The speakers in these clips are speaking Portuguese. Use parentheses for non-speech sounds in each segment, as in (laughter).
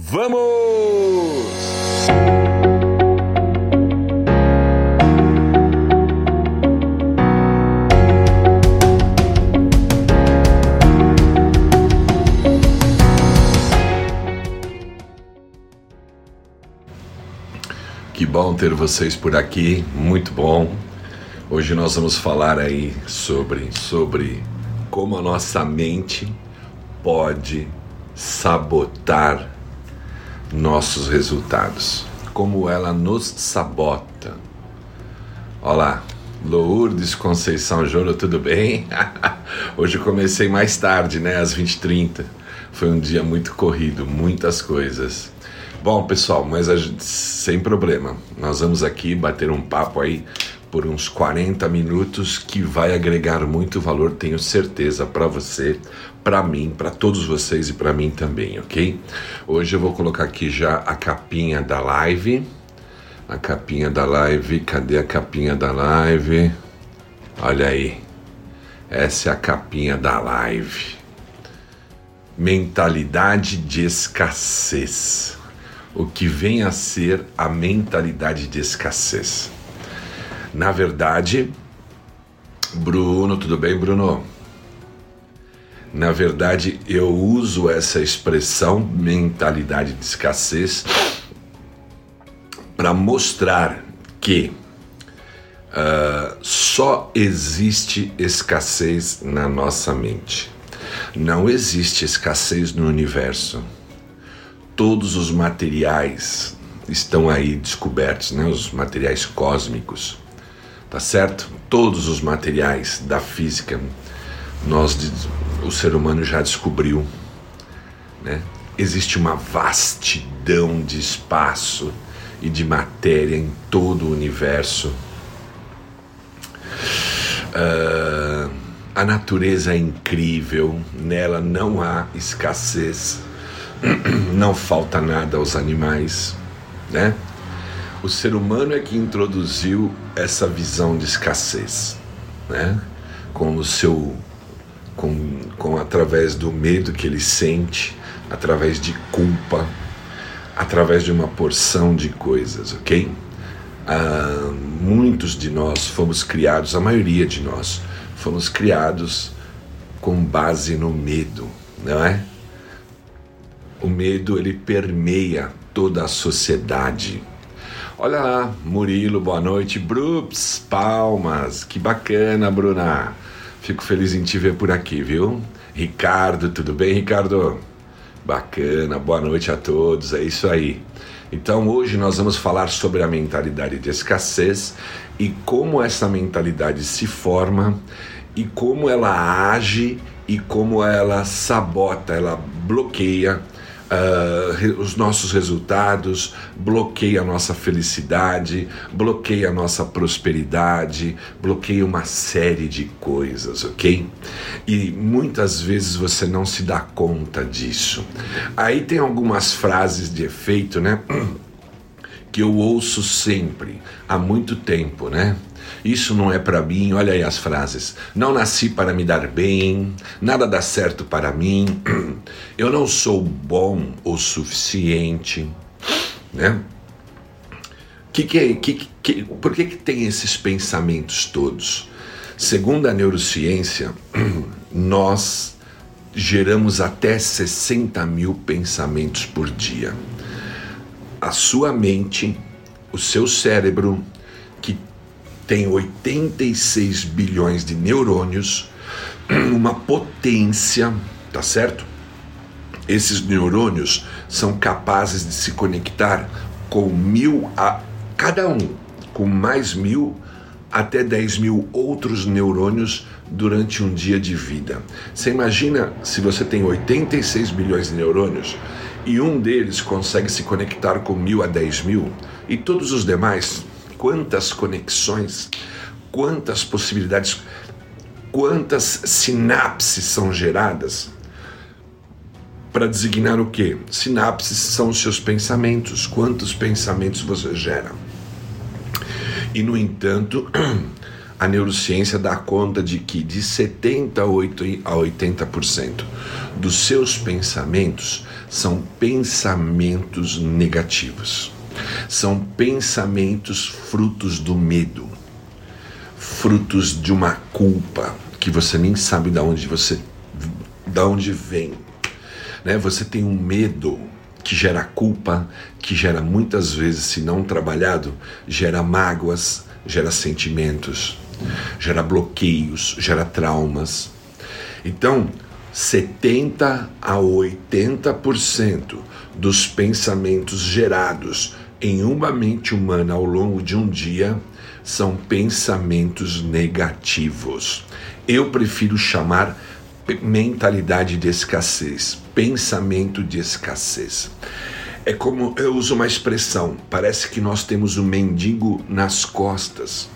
Vamos! Que bom ter vocês por aqui, muito bom. Hoje nós vamos falar aí sobre sobre como a nossa mente pode sabotar nossos resultados, como ela nos sabota. Olá, Lourdes Conceição Joro, tudo bem? (laughs) Hoje eu comecei mais tarde, né, às 20h30. Foi um dia muito corrido, muitas coisas. Bom, pessoal, mas gente, sem problema. Nós vamos aqui bater um papo aí por uns 40 minutos que vai agregar muito valor, tenho certeza, para você, para mim, para todos vocês e para mim também, ok? Hoje eu vou colocar aqui já a capinha da live. A capinha da live, cadê a capinha da live? Olha aí. Essa é a capinha da live. Mentalidade de escassez. O que vem a ser a mentalidade de escassez. Na verdade, Bruno, tudo bem, Bruno? Na verdade, eu uso essa expressão mentalidade de escassez para mostrar que uh, só existe escassez na nossa mente. Não existe escassez no universo. Todos os materiais estão aí descobertos, né? os materiais cósmicos tá certo? Todos os materiais da física, nós, o ser humano já descobriu, né? Existe uma vastidão de espaço e de matéria em todo o universo. Uh, a natureza é incrível, nela não há escassez, (clears throat) não falta nada aos animais, né? O ser humano é que introduziu essa visão de escassez, né? Com o seu com, com através do medo que ele sente, através de culpa, através de uma porção de coisas, ok? Ah, muitos de nós fomos criados, a maioria de nós fomos criados com base no medo, não é? O medo ele permeia toda a sociedade Olha lá, Murilo, boa noite. Brups, palmas. Que bacana, Bruna. Fico feliz em te ver por aqui, viu? Ricardo, tudo bem, Ricardo? Bacana, boa noite a todos. É isso aí. Então, hoje nós vamos falar sobre a mentalidade de escassez e como essa mentalidade se forma e como ela age e como ela sabota, ela bloqueia uh, os nossos resultados, bloqueia a nossa felicidade, bloqueia a nossa prosperidade, bloqueia uma série de coisas, ok? E muitas vezes você não se dá conta disso. Aí tem algumas frases de efeito, né? (clears throat) Que eu ouço sempre, há muito tempo, né? Isso não é para mim. Olha aí as frases. Não nasci para me dar bem, nada dá certo para mim. (clears throat) Eu não sou bom o suficiente, né? Que que, que, que, por que, que tem esses pensamentos todos? Segundo a neurociência, (clears throat) nós geramos até 60 mil pensamentos por dia. A sua mente, o seu cérebro, tem 86 bilhões de neurônios, (clears throat) uma potência, tá certo? Esses neurônios são capazes de se conectar com mil a cada um, com mais mil até 10 mil outros neurônios durante um dia de vida. Você imagina se você tem 86 bilhões de neurônios e um deles consegue se conectar com mil a 10 mil e todos os demais quantas conexões, quantas possibilidades, quantas sinapses são geradas para designar o que? Sinapses são os seus pensamentos, quantos pensamentos você gera. E no entanto, (clears throat) a neurociência dá conta de que de 70 a 80% dos seus pensamentos são pensamentos negativos. São pensamentos frutos do medo, frutos de uma culpa que você nem sabe de onde você da onde vem. Né? Você tem um medo que gera culpa, que gera muitas vezes, se não trabalhado, gera mágoas, gera sentimentos, gera bloqueios, gera traumas. Então, 70 a 80% dos pensamentos gerados em uma mente humana ao longo de um dia são pensamentos negativos. Eu prefiro chamar mentalidade de escassez, pensamento de escassez. É como eu uso uma expressão, parece que nós temos um mendigo nas costas.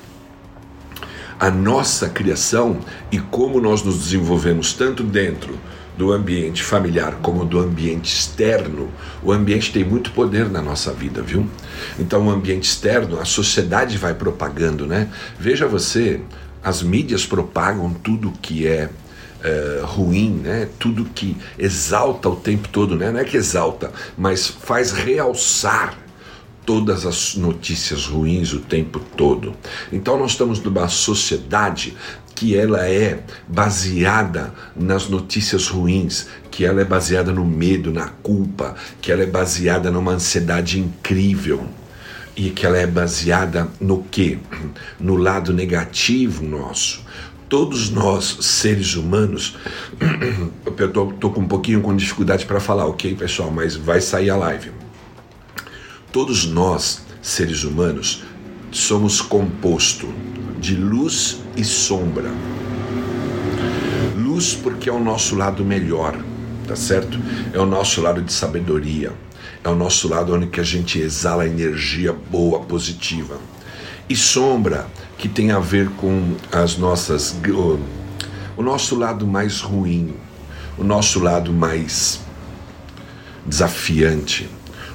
A nossa criação e como nós nos desenvolvemos tanto dentro do ambiente familiar como do ambiente externo, o ambiente tem muito poder na nossa vida, viu? Então, o ambiente externo, a sociedade vai propagando, né? Veja você, as mídias propagam tudo que é uh, ruim, né? tudo que exalta o tempo todo, né? não é que exalta, mas faz realçar todas as notícias ruins o tempo todo. Então nós estamos numa sociedade que ela é baseada nas notícias ruins, que ela é baseada no medo, na culpa, que ela é baseada numa ansiedade incrível e que ela é baseada no que? (clears throat) No lado negativo nosso todos nós, seres humanos, (clears throat) eu tô, tô, com um pouquinho com dificuldade para falar, ok, pessoal, mas vai sair a live. Todos nós, seres humanos, somos composto de luz e sombra. Luz porque é o nosso lado melhor, tá certo? É o nosso lado de sabedoria, é o nosso lado onde que a gente exala energia boa, positiva. E sombra que tem a ver com as nossas o, nosso lado mais ruim, o nosso lado mais desafiante,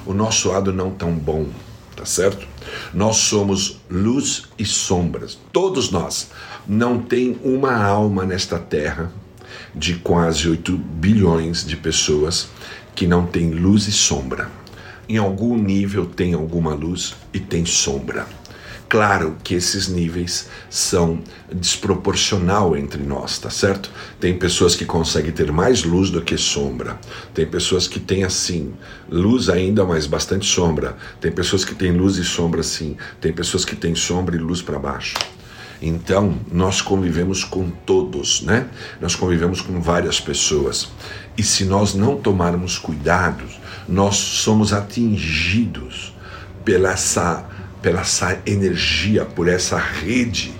o nosso lado não tão bom, tá certo? Nós somos luz e sombras, todos nós. Não tem uma alma nesta terra de quase 8 bilhões de pessoas que não tem luz e sombra. Em algum nível tem alguma luz e tem sombra. Claro que esses níveis são desproporcional entre nós, tá certo? Tem pessoas que conseguem ter mais luz do que sombra. Tem pessoas que têm assim, luz ainda, mas bastante sombra. Tem pessoas que têm luz e sombra sim. Tem pessoas que têm sombra e luz para baixo. Então, nós convivemos com todos, né? Nós convivemos com várias pessoas. E se nós não tomarmos cuidados, nós somos atingidos pela essa pela essa energia, por essa rede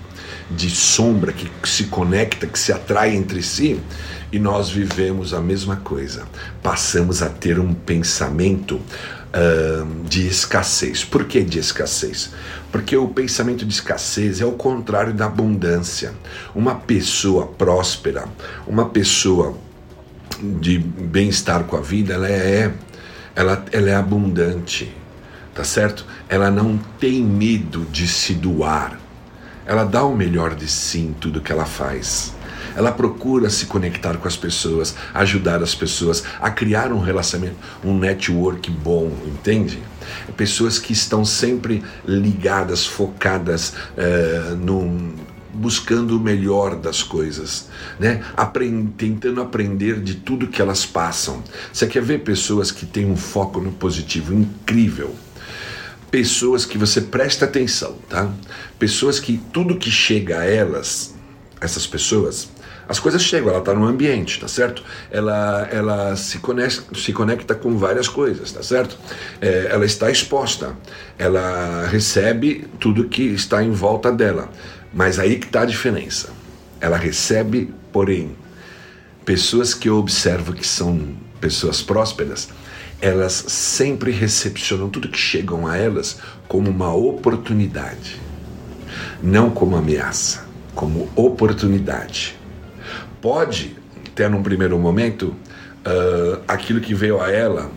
de sombra que se conecta, que se atrai entre si, e nós vivemos a mesma coisa. Passamos a ter um pensamento de escassez. Por que de escassez? Porque o pensamento de escassez é o contrário da abundância. Uma pessoa próspera, uma pessoa de bem-estar com a vida, ela é, ela, ela é abundante tá certo? Ela não tem medo de se doar. Ela dá o melhor de si em tudo que ela faz. Ela procura se conectar com as pessoas, ajudar as pessoas a criar um relacionamento, um network bom, entende? Pessoas que estão sempre ligadas, focadas uh, num, buscando o melhor das coisas, né? Tentando aprender de tudo que elas passam. Você quer ver pessoas que têm um foco no positivo incrível? Pessoas que você presta atenção, tá? Pessoas que tudo que chega a elas, essas pessoas, as coisas chegam, ela está no ambiente, tá certo? Ela, ela se, conecta, se conecta com várias coisas, tá certo? É, ela está exposta, ela recebe tudo que está em volta dela. Mas aí que está a diferença. Ela recebe, porém, pessoas que eu observo que são pessoas prósperas, elas sempre recepcionam tudo que chegam a elas como uma oportunidade, não como ameaça, como oportunidade. Pode ter num primeiro momento uh, aquilo que veio a ela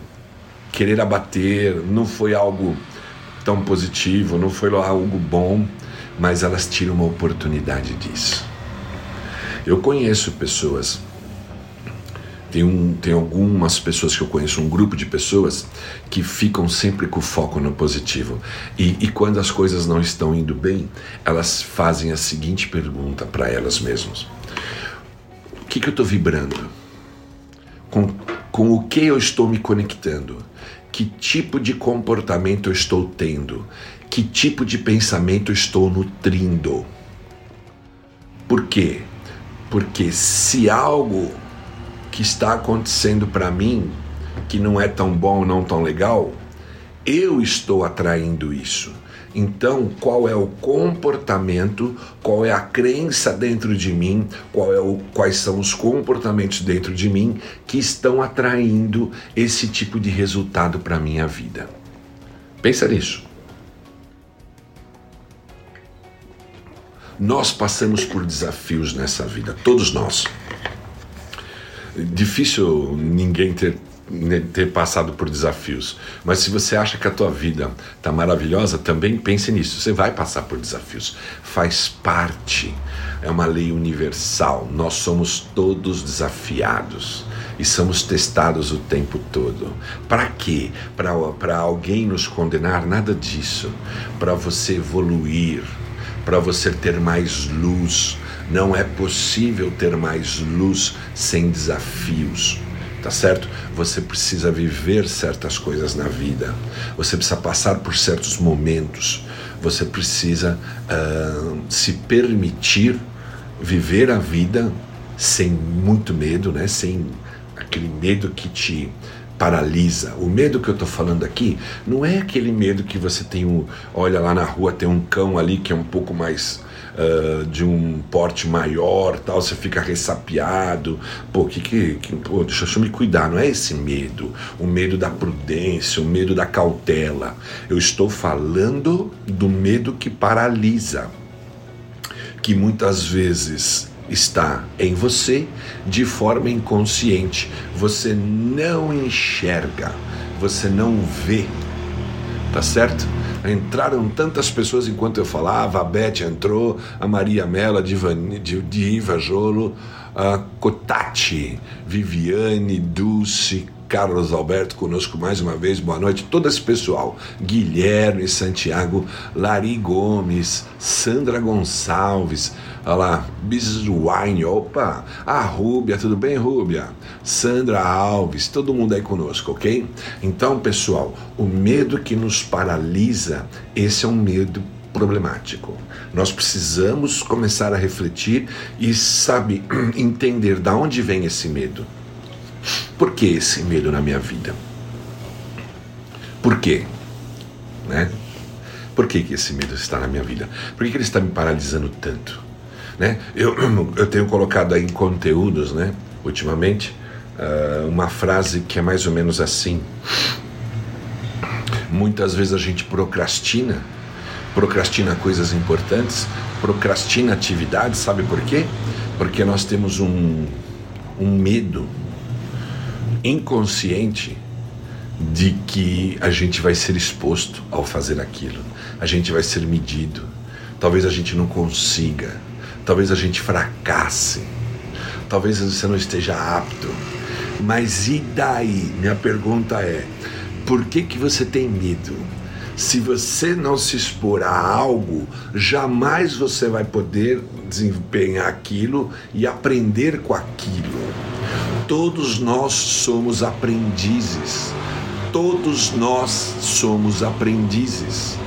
querer abater, não foi algo tão positivo, não foi algo bom, mas elas tiram uma oportunidade disso. Eu conheço pessoas, tem, um, tem algumas pessoas que eu conheço, um grupo de pessoas que ficam sempre com foco no positivo. E, e quando as coisas não estão indo bem, elas fazem a seguinte pergunta para elas mesmas: O que, que eu estou vibrando? Com, com o que eu estou me conectando? Que tipo de comportamento eu estou tendo? Que tipo de pensamento eu estou nutrindo? Por quê? Porque se algo que está acontecendo para mim que não é tão bom, não tão legal, eu estou atraindo isso. Então, qual é o comportamento, qual é a crença dentro de mim, é o, quais são os comportamentos dentro de mim que estão atraindo esse tipo de resultado para a minha vida? Pensa nisso. Nós passamos por desafios nessa vida, todos nós. Difícil ninguém ter né, ter passado por desafios. Mas se você acha que a tua vida está maravilhosa, também pense nisso. Você vai passar por desafios. Faz parte. É uma lei universal. Nós somos todos desafiados e somos testados o tempo todo. Para quê? Para alguém nos condenar? Nada disso. Para você evoluir, para você ter mais luz. Não é possível ter mais luz sem desafios tá certo? Você precisa viver certas coisas na vida, você precisa passar por certos momentos, você precisa uh, se permitir viver a vida sem muito medo, né? Sem aquele medo que te paralisa. O medo que eu estou falando aqui não é aquele medo que você tem um, olha lá na rua tem um cão ali que é um pouco mais uh, de um porte maior, tal, você fica ressapiado. Pô, que, que, que pô, deixa eu me cuidar, não é esse medo, o medo da prudência, o medo da cautela. Eu estou falando do medo que paralisa, que muitas vezes está em você de forma inconsciente. Você não enxerga, você não vê, tá certo? Entraram tantas pessoas enquanto eu falava, a Beth entrou, a Maria Mela, Diva Jolo, a Cotati, Viviane, Dulce, Carlos Alberto conosco mais uma vez. Boa noite, todo esse pessoal. Guilherme Santiago, Lari Gomes, Sandra Gonçalves, Olha lá, Biswine, opa, a Rúbia, tudo bem, Rúbia? Sandra Alves, todo mundo aí conosco, ok? Então, pessoal, o medo que nos paralisa, esse é um medo problemático. Nós precisamos começar a refletir e, sabe, (clears throat) entender da onde vem esse medo. Por que esse medo na minha vida? Por quê? Né? Por que, que esse medo está na minha vida? Por que, que ele está me paralisando tanto? Né? Eu, (clears throat) eu tenho colocado aí em conteúdos, né, ultimamente, uh, uma frase que é mais ou menos assim. Muitas vezes a gente procrastina, procrastina coisas importantes, procrastina atividades, sabe por quê? Porque nós temos um, um medo inconsciente de que a gente vai ser exposto ao fazer aquilo, a gente vai ser medido, talvez a gente não consiga, Talvez a gente fracasse. Talvez você não esteja apto. Mas e daí? Minha pergunta é: por que, que você tem medo? Se você não se expor a algo, jamais você vai poder desempenhar aquilo e aprender com aquilo. Todos nós somos aprendizes. Todos nós somos aprendizes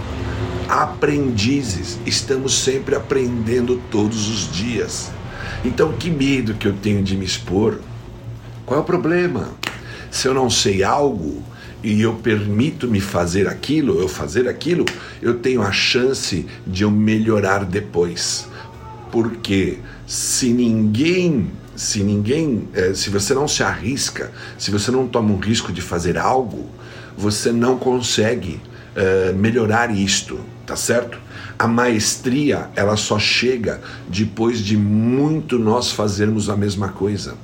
aprendizes, estamos sempre aprendendo todos os dias. Então, que medo que eu tenho de me expor? Qual é o problema? Se eu não sei algo e eu permito me fazer aquilo, eu fazer aquilo, eu tenho a chance de eu melhorar depois. Porque se ninguém, se ninguém, eh, se você não se arrisca, se você não toma um risco de fazer algo, você não consegue uh, melhorar isto tá certo? A maestria, ela só chega depois de muito nós fazermos a mesma coisa.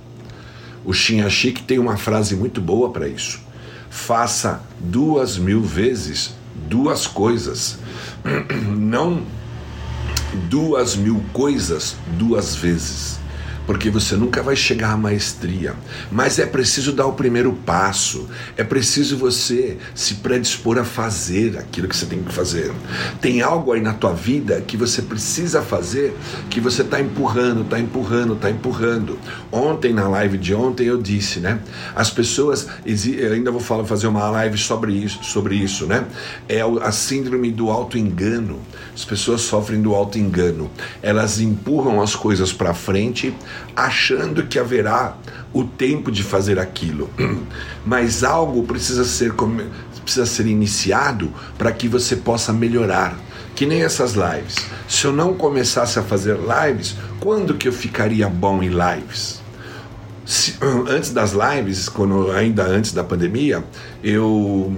O Chic tem uma frase muito boa para isso. Faça duas mil vezes duas coisas. (clears throat) Não duas mil coisas duas vezes porque você nunca vai chegar à maestria. Mas é preciso dar o primeiro passo, é preciso você se predispor a fazer aquilo que você tem que fazer. Tem algo aí na tua vida que você precisa fazer, que você está empurrando, está empurrando, está empurrando. Ontem, na live de ontem, eu disse, né? As pessoas, eu ainda vou falar, fazer uma live sobre isso, sobre isso, né? É a síndrome do auto-engano. As pessoas sofrem do auto-engano. Elas empurram as coisas para frente achando que haverá o tempo de fazer aquilo. (clears throat) Mas algo precisa ser, precisa ser iniciado para que você possa melhorar. Que nem essas lives. Se eu não começasse a fazer lives, quando que eu ficaria bom em lives? Se, (clears throat) antes das lives, quando ainda antes da pandemia, eu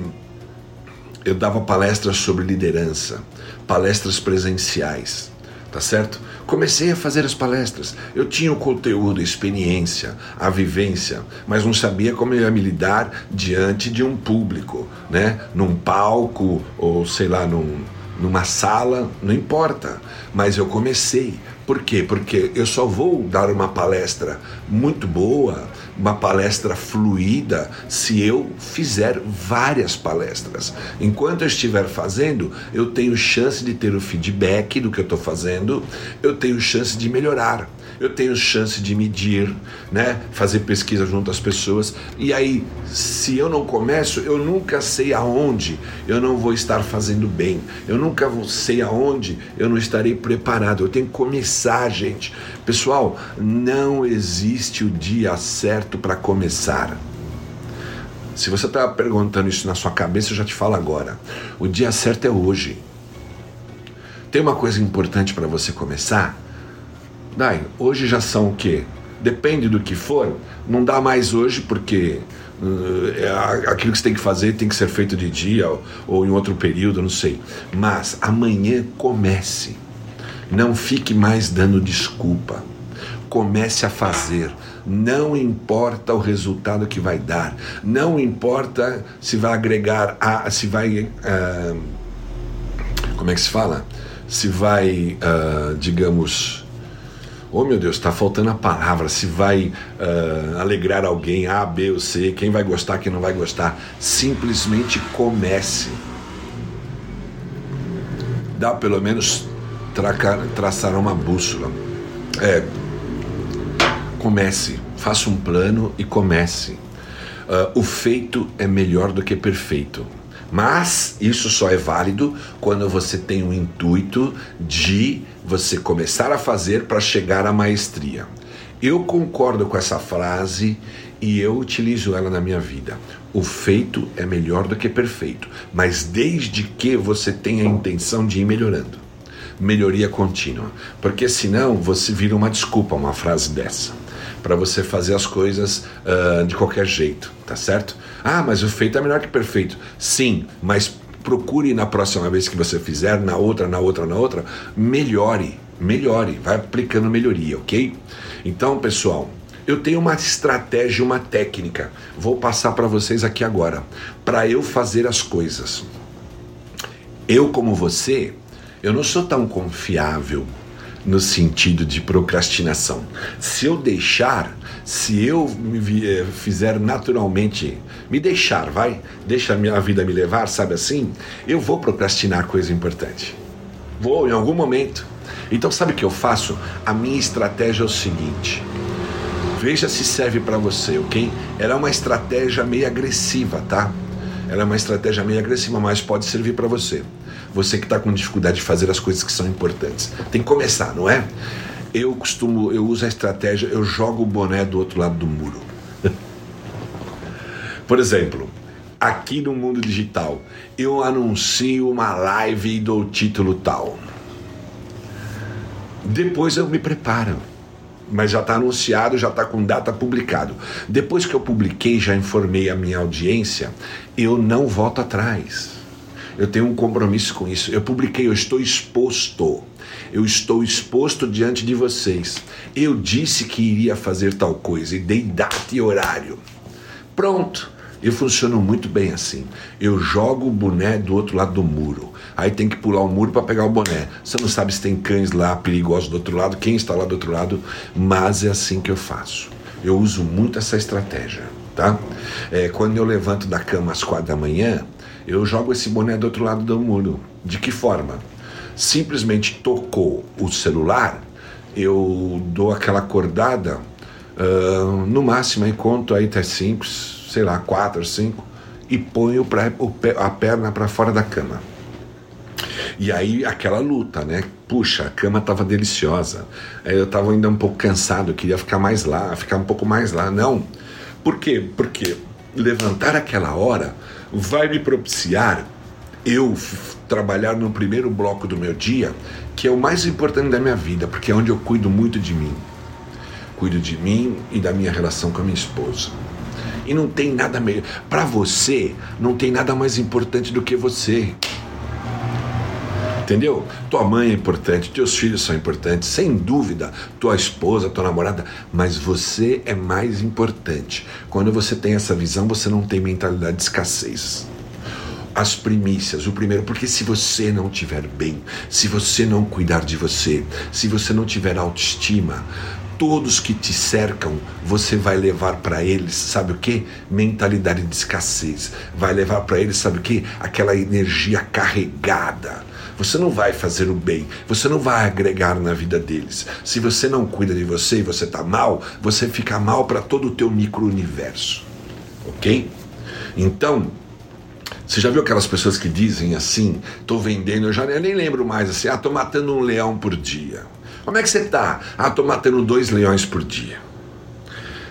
eu dava palestras sobre liderança, palestras presenciais, tá certo? Comecei a fazer as palestras. Eu tinha o conteúdo, a experiência, a vivência, mas não sabia como eu ia me lidar diante de um público, né? Num palco ou sei lá, num, numa sala, não importa. Mas eu comecei. Por quê? Porque eu só vou dar uma palestra muito boa, uma palestra fluida, se eu fizer várias palestras. Enquanto eu estiver fazendo, eu tenho chance de ter o feedback do que eu estou fazendo, eu tenho chance de melhorar eu tenho chance de medir, né? fazer pesquisa junto às pessoas. E aí, se eu não começo, eu nunca sei aonde eu não vou estar fazendo bem. Eu nunca sei aonde eu não estarei preparado. Eu tenho que começar, gente. Pessoal, não existe o dia certo para começar. Se você está perguntando isso na sua cabeça, eu já te falo agora. O dia certo é hoje. Tem uma coisa importante para você começar? Dai, hoje já são o quê? Depende do que for, não dá mais hoje porque uh, aquilo que você tem que fazer tem que ser feito de dia ou, ou em outro período, não sei. Mas amanhã comece. Não fique mais dando desculpa. Comece a fazer. Não importa o resultado que vai dar. Não importa se vai agregar a, se vai uh, como é que se fala? Se vai, uh, digamos, oh meu Deus, está faltando a palavra, se vai uh, alegrar alguém, A, B ou C, quem vai gostar, quem não vai gostar. Simplesmente comece. Dá pelo menos tracar, traçar uma bússola. É, comece, faça um plano e comece. Uh, o feito é melhor do que perfeito. Mas isso só é válido quando você tem o intuito de você começar a fazer para chegar à maestria. Eu concordo com essa frase e eu utilizo ela na minha vida. O feito é melhor do que perfeito, mas desde que você tenha a intenção de ir melhorando. Melhoria contínua, porque senão você vira uma desculpa uma frase dessa para você fazer as coisas uh, de qualquer jeito, tá certo? Ah, mas o feito é melhor que perfeito. Sim, mas procure na próxima vez que você fizer, na outra, na outra, na outra, melhore, melhore, vai aplicando melhoria, ok? Então, pessoal, eu tenho uma estratégia, uma técnica, vou passar para vocês aqui agora, para eu fazer as coisas. Eu, como você, eu não sou tão confiável no sentido de procrastinação. Se eu deixar, se eu me eh, fizer naturalmente, me deixar, vai, deixa a minha vida me levar, sabe assim, eu vou procrastinar coisa importante. Vou em algum momento. Então sabe o que eu faço? A minha estratégia é o seguinte. Veja se serve para você, ok? Ela é uma estratégia meio agressiva, tá? Ela é uma estratégia meio agressiva, mas pode servir para você você que está com dificuldade de fazer as coisas que são importantes. Tem que começar, não é? Eu costumo, eu uso a estratégia, eu jogo o boné do outro lado do muro. (laughs) Por exemplo, aqui no mundo digital, eu anuncio uma live e dou título tal. Depois eu me preparo mas já está anunciado, já está com data publicado. Depois que eu publiquei, já informei a minha audiência, eu não volto atrás. Eu tenho um compromisso com isso. Eu publiquei, eu estou exposto. Eu estou exposto diante de vocês. Eu disse que iria fazer tal coisa e dei data e horário. Pronto. Eu funciono muito bem assim. Eu jogo o boné do outro lado do muro. Aí tem que pular o muro para pegar o boné. Você não sabe se tem cães lá perigosos do outro lado, quem está lá do outro lado, mas é assim que eu faço. Eu uso muito essa estratégia, tá? É, quando eu levanto da cama às quatro da manhã, eu jogo esse boné do outro lado do muro. De que forma? Simplesmente tocou o celular, eu dou aquela acordada, uh, no máximo aí conto aí até cinco, sei lá, quatro, cinco, e ponho pra, a perna para fora da cama. E aí aquela luta, né? Puxa, a cama estava deliciosa. Eu estava ainda um pouco cansado, queria ficar mais lá, ficar um pouco mais lá. Não. Por quê? Porque levantar aquela hora vai me propiciar eu trabalhar no primeiro bloco do meu dia, que é o mais importante da minha vida, porque é onde eu cuido muito de mim. Cuido de mim e da minha relação com a minha esposa. E não tem nada melhor. Para você, não tem nada mais importante do que você. Entendeu? Tua mãe é importante, teus filhos são importantes, sem dúvida, tua esposa, tua namorada, mas você é mais importante. Quando você tem essa visão, você não tem mentalidade de escassez as primícias. O primeiro, porque se você não tiver bem, se você não cuidar de você, se você não tiver autoestima, todos que te cercam, você vai levar para eles, sabe o que? Mentalidade de escassez. Vai levar para eles, sabe o que? Aquela energia carregada. Você não vai fazer o bem, você não vai agregar na vida deles. Se você não cuida de você e você está mal, você fica mal para todo o teu micro-universo. Ok? Então, você já viu aquelas pessoas que dizem assim, estou vendendo, eu já nem lembro mais assim, ah, estou matando um leão por dia. Como é que você está? Ah, estou matando dois leões por dia.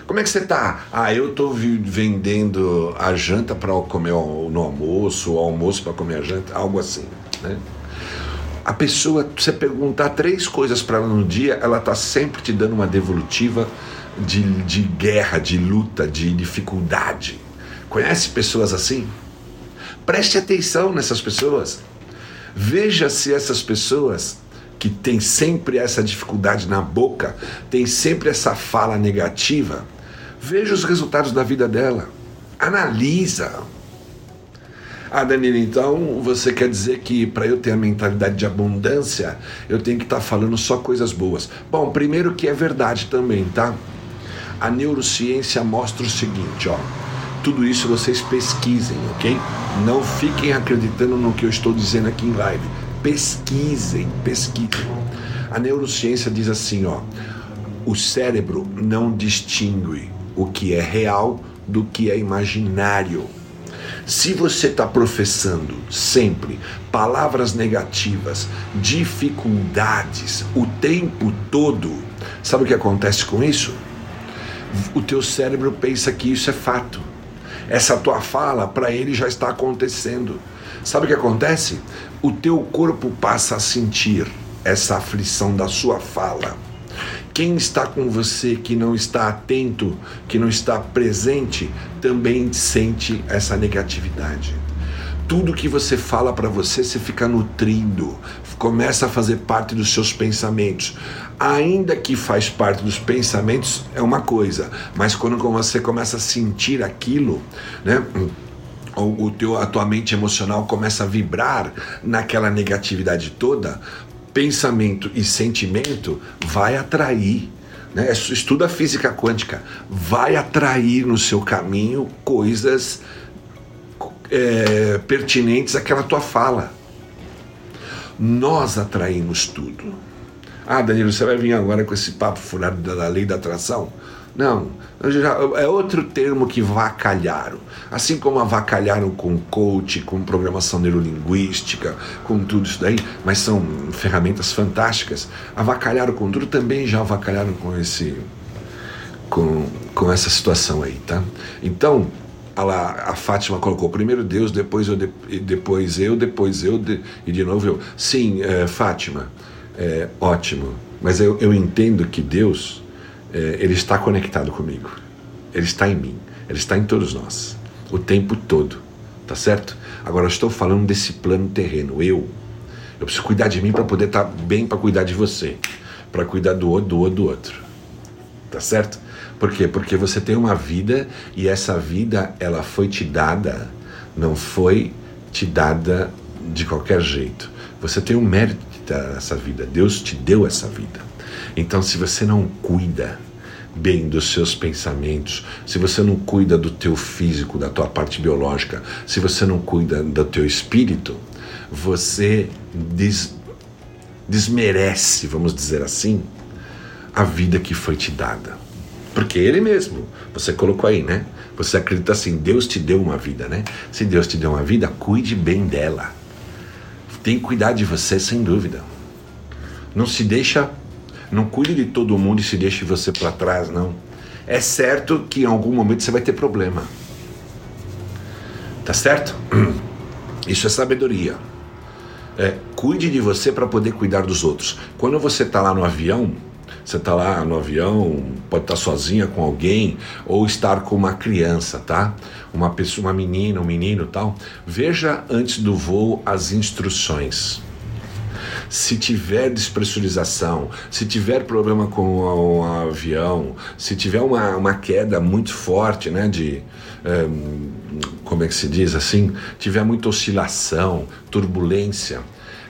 Como é que você está? Ah, eu estou vendendo a janta para comer no almoço, o almoço para comer a janta, algo assim. Né? A pessoa, você perguntar três coisas para ela no dia, ela está sempre te dando uma devolutiva de, de guerra, de luta, de dificuldade. Conhece pessoas assim? Preste atenção nessas pessoas. Veja se essas pessoas que têm sempre essa dificuldade na boca, têm sempre essa fala negativa, veja os resultados da vida dela. Analisa. Ah, Danilo, então você quer dizer que para eu ter a mentalidade de abundância, eu tenho que estar tá falando só coisas boas. Bom, primeiro que é verdade também, tá? A neurociência mostra o seguinte, ó tudo isso vocês pesquisem, ok? Não fiquem acreditando no que eu estou dizendo aqui em live. Pesquisem, pesquisem. A neurociência diz assim, ó, o cérebro não distingue o que é real do que é imaginário. Se você está professando sempre palavras negativas, dificuldades o tempo todo, sabe o que acontece com isso? O teu cérebro pensa que isso é fato essa tua fala para ele já está acontecendo. Sabe o que acontece? O teu corpo passa a sentir essa aflição da sua fala. Quem está com você que não está atento, que não está presente, também sente essa negatividade. Tudo que você fala para você, você fica nutrindo, começa a fazer parte dos seus pensamentos. Ainda que faz parte dos pensamentos, é uma coisa, mas quando você começa a sentir aquilo, né? O, teu, a tua mente emocional começa a vibrar naquela negatividade toda, pensamento e sentimento vai atrair né? estuda física quântica, vai atrair no seu caminho coisas é, pertinentes àquela tua fala. Nós atraímos tudo. Ah, Danilo, você vai vir agora com esse papo furado da lei da atração? Não, é outro termo que vacalharam. Assim como avacalharam com coach, com programação neurolinguística, com tudo isso daí, mas são ferramentas fantásticas. Avacalharam com tudo, também já avacalharam com esse. com, com essa situação aí, tá? Então, a, a Fátima colocou primeiro Deus, depois eu, depois eu, depois eu de, e de novo eu. Sim, é, Fátima, é, ótimo. Mas eu, eu entendo que Deus ele está conectado comigo. Ele está em mim. Ele está em todos nós. O tempo todo. Tá certo? Agora eu estou falando desse plano terreno. Eu. Eu preciso cuidar de mim para poder estar tá bem para cuidar de você. Para cuidar do outro, do outro, do outro. Tá certo? Por quê? Porque você tem uma vida e essa vida ela foi te dada, não foi te dada de qualquer jeito. Você tem o mérito de ter essa vida. Deus te deu essa vida. Então, se você não cuida bem dos seus pensamentos, se você não cuida do teu físico, da tua parte biológica, se você não cuida do teu espírito, você des, desmerece, vamos dizer assim, a vida que foi te dada. Porque ele mesmo, você colocou aí, né? Você acredita assim, Deus te deu uma vida, né? Se Deus te deu uma vida, cuide bem dela. Tem que cuidar de você sem dúvida. Não se deixa, não cuide de todo mundo e se deixe você para trás, não. É certo que em algum momento você vai ter problema. Tá certo? (clears throat) Isso é sabedoria. É, cuide de você para poder cuidar dos outros. Quando você está lá no avião, você está lá no avião, pode estar tá sozinha com alguém ou estar com uma criança, tá? Uma pessoa, uma menina, um menino, tal. Veja antes do voo as instruções. Se tiver despressurização, se tiver problema com o, o avião, se tiver uma, uma queda muito forte, né, de um, como é que se diz assim, tiver muita oscilação, turbulência,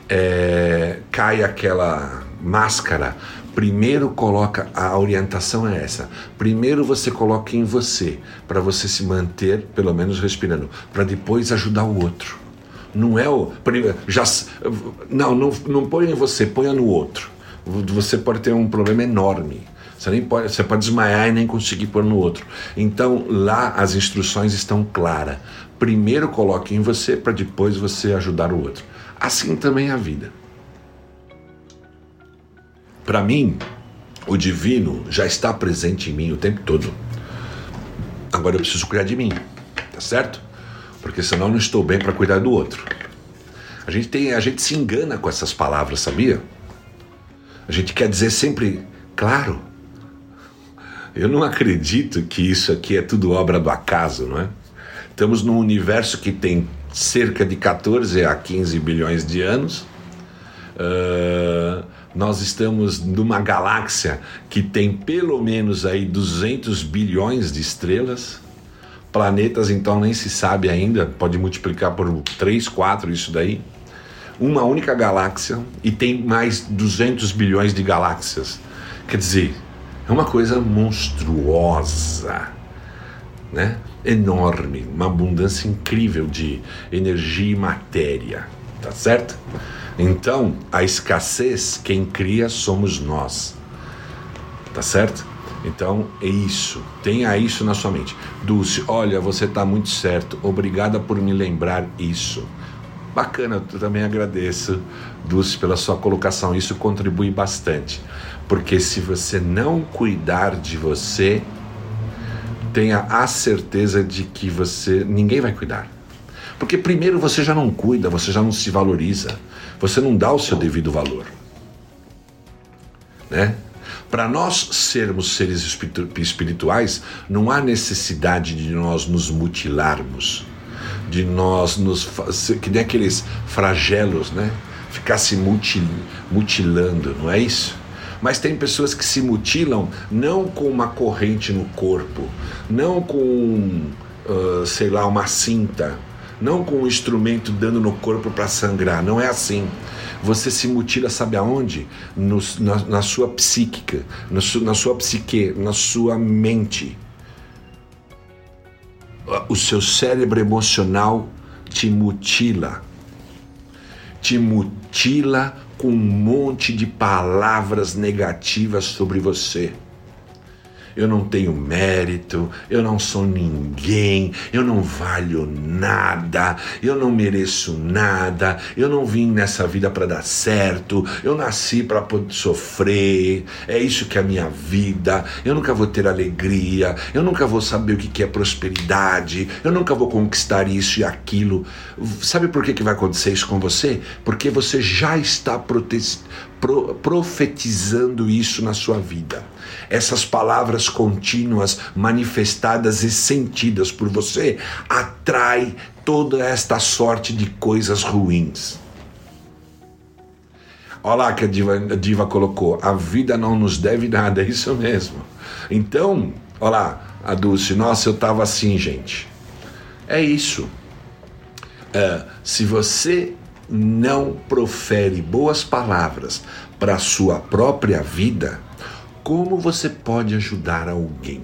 é, cai aquela máscara Primeiro coloca a orientação é essa. Primeiro você coloca em você para você se manter pelo menos respirando, para depois ajudar o outro. Não é o já não não não põe em você, ponha no outro. Você pode ter um problema enorme. Você, nem pode, você pode desmaiar e nem conseguir pôr no outro. Então lá as instruções estão claras. Primeiro coloque em você para depois você ajudar o outro. Assim também é a vida. Para mim, o divino já está presente em mim o tempo todo. Agora eu preciso cuidar de mim, tá certo? Porque senão não estou bem para cuidar do outro. A gente tem, a gente se engana com essas palavras, sabia? A gente quer dizer sempre, claro. Eu não acredito que isso aqui é tudo obra do acaso, não é? Estamos num universo que tem cerca de 14 a 15 bilhões de anos. Uh, nós estamos numa galáxia que tem pelo menos aí 200 bilhões de estrelas. Planetas, então, nem se sabe ainda, pode multiplicar por 3, 4 isso daí. Uma única galáxia e tem mais 200 bilhões de galáxias. Quer dizer, é uma coisa monstruosa, né? Enorme, uma abundância incrível de energia e matéria, tá certo? Então, a escassez, quem cria somos nós. Tá certo? Então, é isso. Tenha isso na sua mente. Dulce, olha, você está muito certo. Obrigada por me lembrar isso. Bacana, eu também agradeço, Dulce, pela sua colocação. Isso contribui bastante. Porque se você não cuidar de você, tenha a certeza de que você ninguém vai cuidar. Porque primeiro você já não cuida, você já não se valoriza. Você não dá o seu devido valor. Né? Para nós sermos seres espirituais, não há necessidade de nós nos mutilarmos, de nós nos. que nem aqueles flagelos, né? Ficar se mutil, mutilando, não é isso? Mas tem pessoas que se mutilam não com uma corrente no corpo, não com, uh, sei lá, uma cinta, não com um instrumento dando no corpo para sangrar, não é assim. Você se mutila, sabe aonde? No, na, na, sua psíquica, na, su, na sua psique, na sua mente. O seu cérebro emocional te mutila. Te mutila com um monte de palavras negativas sobre você eu não tenho mérito, eu não sou ninguém, eu não valho nada, eu não mereço nada, eu não vim nessa vida para dar certo, eu nasci para sofrer, é isso que é a minha vida, eu nunca vou ter alegria, eu nunca vou saber o que é prosperidade, eu nunca vou conquistar isso e aquilo. Sabe por que, que vai acontecer isso com você? Porque você já está profetizando isso na sua vida essas palavras contínuas manifestadas e sentidas por você atrai toda esta sorte de coisas ruins. Olha lá que a diva, a diva colocou: a vida não nos deve nada, é (laughs) isso mesmo. Então, Olha lá, a Dulce, nossa, eu tava assim, gente. É isso. É, se você não profere boas palavras para sua própria vida, como você pode ajudar alguém?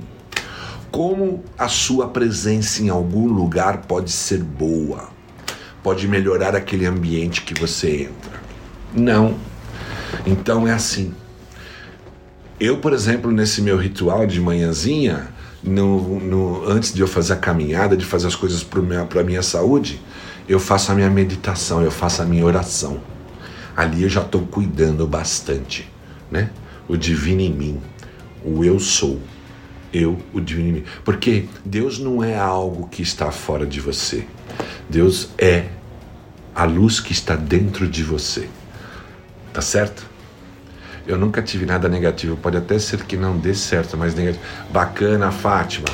Como a sua presença em algum lugar pode ser boa? Pode melhorar aquele ambiente que você entra? Não. Então é assim. Eu, por exemplo, nesse meu ritual de manhãzinha, no, no, antes de eu fazer a caminhada, de fazer as coisas para a minha saúde, eu faço a minha meditação, eu faço a minha oração. Ali eu já estou cuidando bastante, né? O divino em mim, o eu sou, eu, o divino em mim. Porque Deus não é algo que está fora de você. Deus é a luz que está dentro de você. Tá certo? Eu nunca tive nada negativo. Pode até ser que não dê certo, mas negativo. Bacana, Fátima.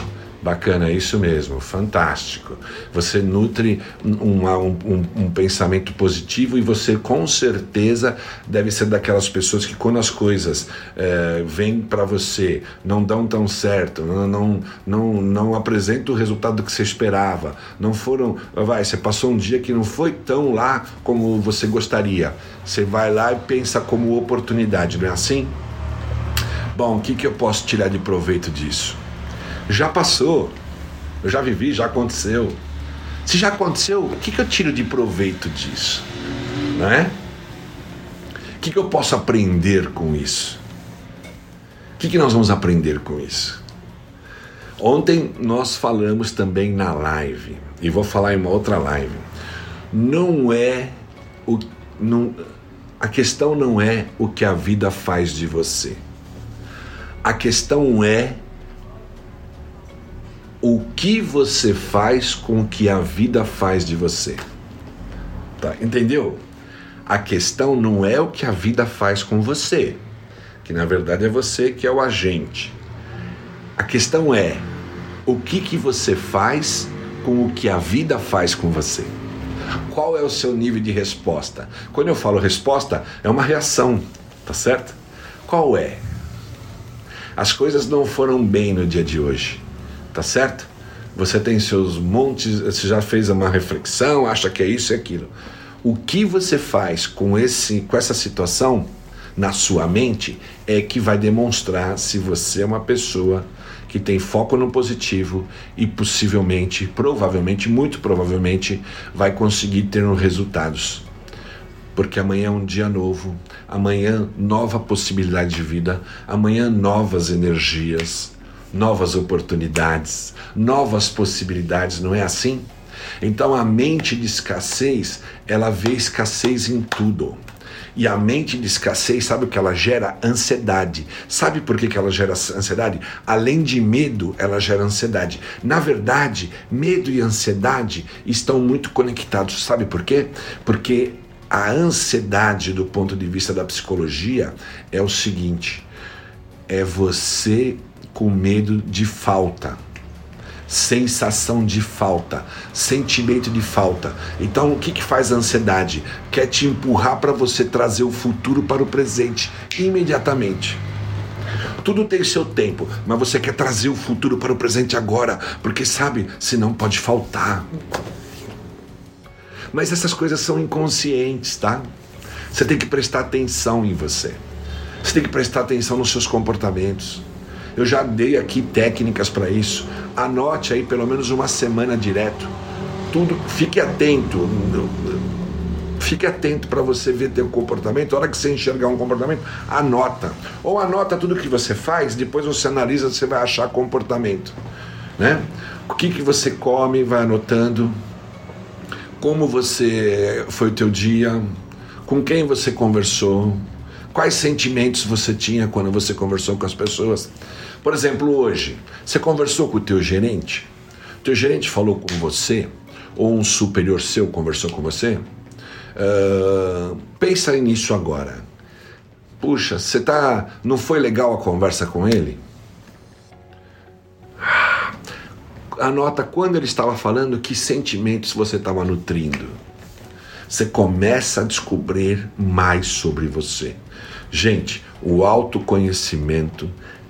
Bacana, isso mesmo, fantástico. Você nutre um, um, um, pensamento positivo e você com certeza deve ser daquelas pessoas que quando as coisas é, vêm para você não dão tão certo, não, não, não, não apresentam o resultado que você esperava, não foram, vai, você passou um dia que não foi tão lá como você gostaria. Você vai lá e pensa como oportunidade, não é assim? Bom, o que, que eu posso tirar de proveito disso? Já passou, eu já vivi, já aconteceu. Se já aconteceu, o que, que eu tiro de proveito disso? Não é? O que, que eu posso aprender com isso? O que, que nós vamos aprender com isso? Ontem nós falamos também na live, e vou falar em uma outra live. Não é o. Não, a questão não é o que a vida faz de você. A questão é o que você faz com o que a vida faz de você. Tá? Entendeu? A questão não é o que a vida faz com você, que na verdade é você que é o agente. A questão é o que, que você faz com o que a vida faz com você. Qual é o seu nível de resposta? Quando eu falo resposta, é uma reação, tá certo? Qual é? As coisas não foram bem no dia de hoje tá certo? Você tem seus montes, você já fez uma reflexão, acha que é isso e aquilo. O que você faz com esse com essa situação na sua mente é que vai demonstrar se você é uma pessoa que tem foco no positivo e possivelmente, provavelmente, muito provavelmente, vai conseguir ter resultados. Porque amanhã é um dia novo, amanhã nova possibilidade de vida, amanhã novas energias novas oportunidades, novas possibilidades, não é assim? Então a mente de escassez, ela vê escassez em tudo. E a mente de escassez, sabe o que ela gera? Ansiedade. Sabe por que, que ela gera ansiedade? Além de medo, ela gera ansiedade. Na verdade, medo e ansiedade estão muito conectados. Sabe por quê? Porque a ansiedade, do ponto de vista da psicologia, é o seguinte: é você com medo de falta, sensação de falta, sentimento de falta. Então, o que, que faz a ansiedade? Quer te empurrar para você trazer o futuro para o presente imediatamente. Tudo tem seu tempo, mas você quer trazer o futuro para o presente agora, porque sabe, senão pode faltar. Mas essas coisas são inconscientes, tá? Você tem que prestar atenção em você. Você tem que prestar atenção nos seus comportamentos. Eu já dei aqui técnicas para isso. Anote aí pelo menos uma semana direto. Tudo, fique atento. Fique atento para você ver teu comportamento. A hora que você enxergar um comportamento, anota. Ou anota tudo que você faz, depois você analisa, você vai achar comportamento. Né? O que, que você come, vai anotando. Como você foi o teu dia, com quem você conversou, quais sentimentos você tinha quando você conversou com as pessoas. Por exemplo, hoje, você conversou com o teu gerente? O teu gerente falou com você? Ou um superior seu conversou com você? Uh, pensa nisso agora. Puxa, você tá. Não foi legal a conversa com ele? Anota quando ele estava falando que sentimentos você estava nutrindo. Você começa a descobrir mais sobre você. Gente, o autoconhecimento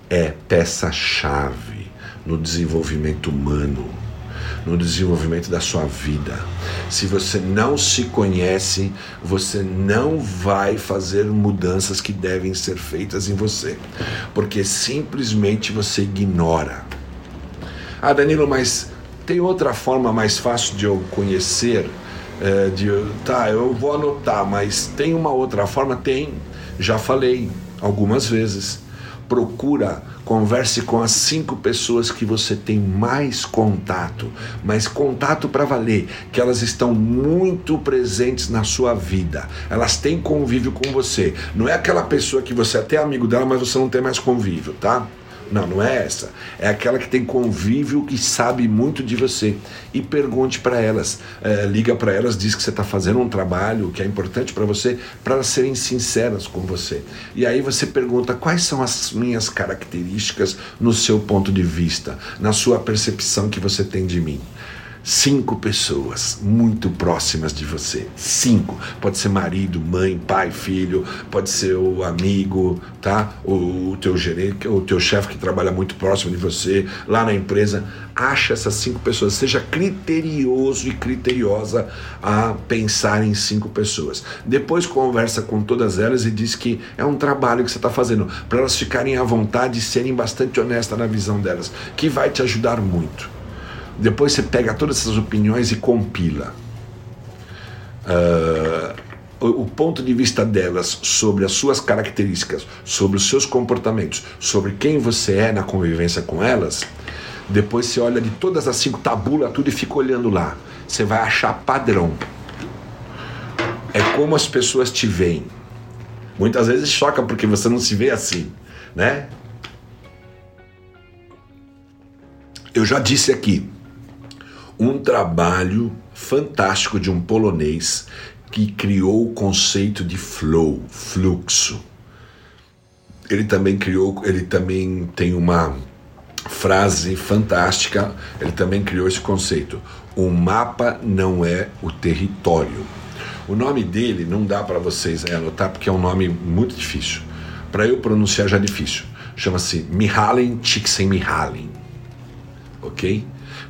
é peça-chave no desenvolvimento humano, no desenvolvimento da sua vida. Se você não se conhece, você não vai fazer mudanças que devem ser feitas em você, porque simplesmente você ignora. Ah, Danilo, mas tem outra forma mais fácil de eu conhecer? É, de, tá, eu vou anotar, mas tem uma outra forma? Tem. Já falei algumas vezes procura, converse com as cinco pessoas que você tem mais contato, mas contato para valer, que elas estão muito presentes na sua vida, elas têm convívio com você. Não é aquela pessoa que você é até amigo dela, mas você não tem mais convívio, tá? Não, não é essa. É aquela que tem convívio, que sabe muito de você. E pergunte para elas, é, liga para elas, diz que você está fazendo um trabalho que é importante para você, para elas serem sinceras com você. E aí você pergunta quais são as minhas características no seu ponto de vista, na sua percepção que você tem de mim cinco pessoas muito próximas de você. Cinco. Pode ser marido, mãe, pai, filho, pode ser o amigo, tá? O, o teu gerente, o teu chefe que trabalha muito próximo de você, lá na empresa. Acha essas cinco pessoas. Seja criterioso e criteriosa a pensar em cinco pessoas. Depois conversa com todas elas e diz que é um trabalho que você está fazendo para elas ficarem à vontade e serem bastante honestas na visão delas, que vai te ajudar muito. Depois você pega todas essas opiniões e compila. Uh, o, ponto de vista delas sobre as suas características, sobre os seus comportamentos, sobre quem você é na convivência com elas, depois você olha de todas as cinco, tabula tudo e fica olhando lá. Você vai achar padrão. É como as pessoas te veem. Muitas vezes choca porque você não se vê assim, né? Eu já disse aqui, um trabalho fantástico de um polonês que criou o conceito de flow, fluxo. Ele também criou, ele também tem uma frase fantástica, ele também criou esse conceito. O mapa não é o território. O nome dele não dá para vocês anotar porque é um nome muito difícil. Para eu pronunciar já é difícil. Chama-se Mihalin Csikszentmihalyi. OK?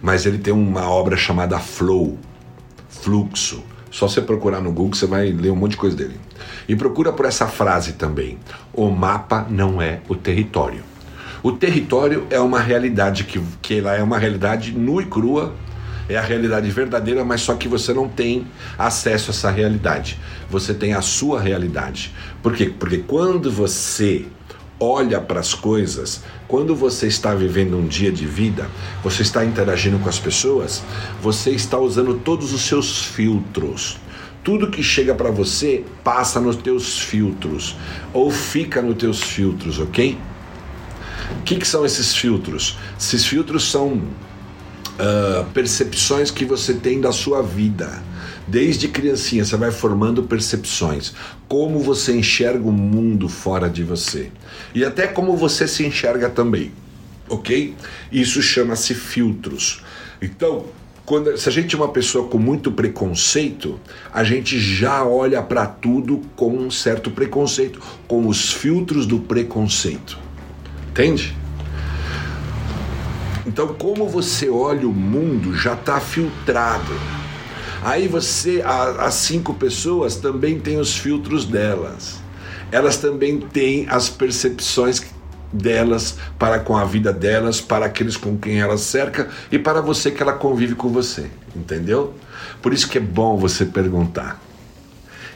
Mas ele tem uma obra chamada Flow, Fluxo. Só você procurar no Google, você vai ler um monte de coisa dele. E procura por essa frase também: o mapa não é o território. O território é uma realidade que, que ela é uma realidade nua e crua, é a realidade verdadeira, mas só que você não tem acesso a essa realidade. Você tem a sua realidade. Por quê? Porque quando você olha para as coisas, quando você está vivendo um dia de vida, você está interagindo com as pessoas, você está usando todos os seus filtros. Tudo que chega para você passa nos teus filtros ou fica nos teus filtros, ok? O que, que são esses filtros? Esses filtros são uh, percepções que você tem da sua vida Desde criancinha você vai formando percepções, como você enxerga o mundo fora de você e até como você se enxerga também, ok? Isso chama-se filtros. Então, quando, se a gente é uma pessoa com muito preconceito, a gente já olha para tudo com um certo preconceito, com os filtros do preconceito. Entende? Então, como você olha o mundo já está filtrado. Aí você, as cinco pessoas também têm os filtros delas. Elas também têm as percepções delas para com a vida delas, para aqueles com quem ela cerca e para você que ela convive com você, entendeu? Por isso que é bom você perguntar.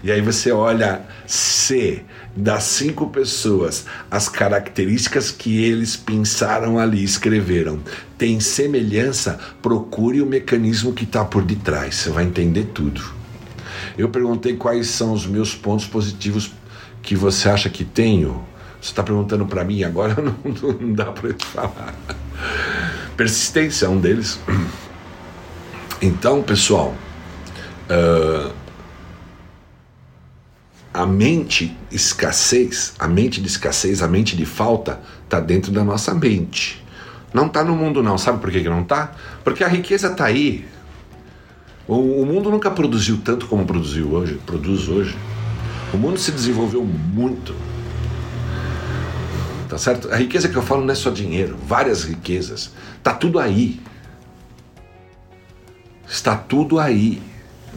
E aí você olha se das cinco pessoas as características que eles pensaram ali, escreveram, tem semelhança, procure o mecanismo que está por detrás, você vai entender tudo. Eu perguntei quais são os meus pontos positivos que você acha que tenho. Você está perguntando para mim agora, (laughs) não, não dá para eu te falar. Persistência é um deles. Então, pessoal, uh, a mente escassez, a mente de escassez, a mente de falta, está dentro da nossa mente. Não está no mundo não. Sabe por que, que não está? Porque a riqueza está aí. O, o, mundo nunca produziu tanto como produziu hoje, produz hoje. O mundo se desenvolveu muito. tá certo? A riqueza que eu falo não é só dinheiro, várias riquezas. Tá tudo aí. Está tudo aí,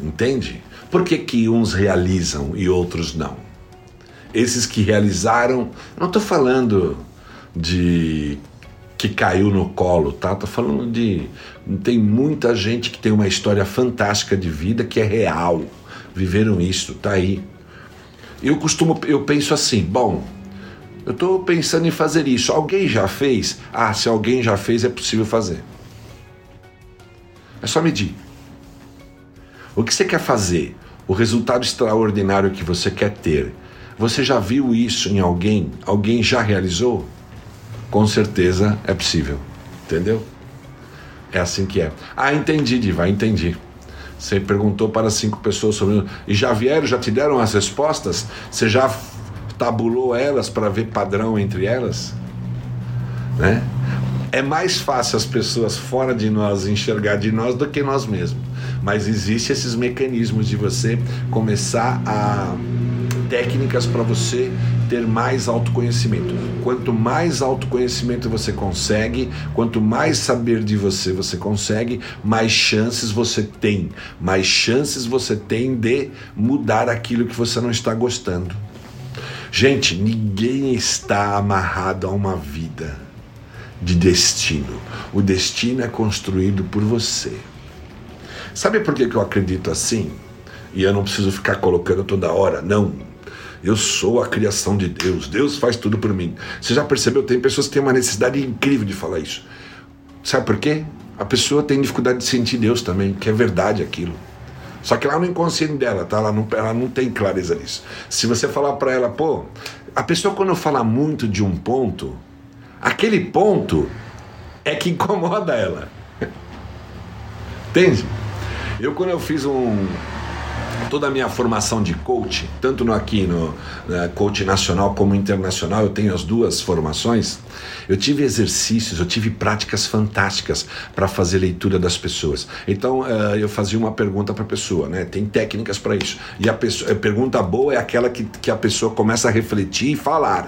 entende? Por que, que uns realizam e outros não? Esses que realizaram, não estou falando de que caiu no colo, tá? Tô falando de tem muita gente que tem uma história fantástica de vida que é real, viveram isso, tá aí. Eu costumo, eu penso assim, bom, eu estou pensando em fazer isso. Alguém já fez? Ah, se alguém já fez, é possível fazer. É só medir. O que você quer fazer? O resultado extraordinário que você quer ter. Você já viu isso em alguém? Alguém já realizou? Com certeza é possível. Entendeu? É assim que é. Ah, entendi, Diva, entendi. Você perguntou para cinco pessoas sobre. E já vieram, já te deram as respostas? Você já tabulou elas para ver padrão entre elas? Né? É mais fácil as pessoas fora de nós enxergar de nós do que nós mesmos. Mas existem esses mecanismos de você começar a técnicas para você ter mais autoconhecimento. Quanto mais autoconhecimento você consegue, quanto mais saber de você você consegue, mais chances você tem. Mais chances você tem de mudar aquilo que você não está gostando. Gente, ninguém está amarrado a uma vida de destino. O destino é construído por você. Sabe por que eu acredito assim? E eu não preciso ficar colocando toda hora, não. Eu sou a criação de Deus, Deus faz tudo por mim. Você já percebeu? Tem pessoas que têm uma necessidade incrível de falar isso. Sabe por quê? A pessoa tem dificuldade de sentir Deus também, que é verdade aquilo. Só que lá no inconsciente dela, tá? Ela não, ela não tem clareza nisso. Se você falar para ela, pô, a pessoa quando fala muito de um ponto, aquele ponto é que incomoda ela. (laughs) Entende? Eu, quando eu fiz um. Toda a minha formação de coach, tanto no, aqui no né, coach nacional como internacional, eu tenho as duas formações. Eu tive exercícios, eu tive práticas fantásticas para fazer leitura das pessoas. Então uh, eu fazia uma pergunta para a pessoa, né? Tem técnicas para isso. E a, pessoa, a pergunta boa é aquela que, que a pessoa começa a refletir e falar.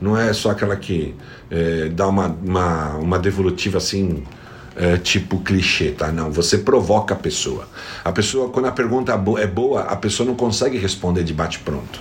Não é só aquela que é, dá uma, uma, uma devolutiva assim é, tipo clichê, tá? Não, você provoca a pessoa. A pessoa, quando a pergunta é boa, a pessoa não consegue responder de bate-pronto.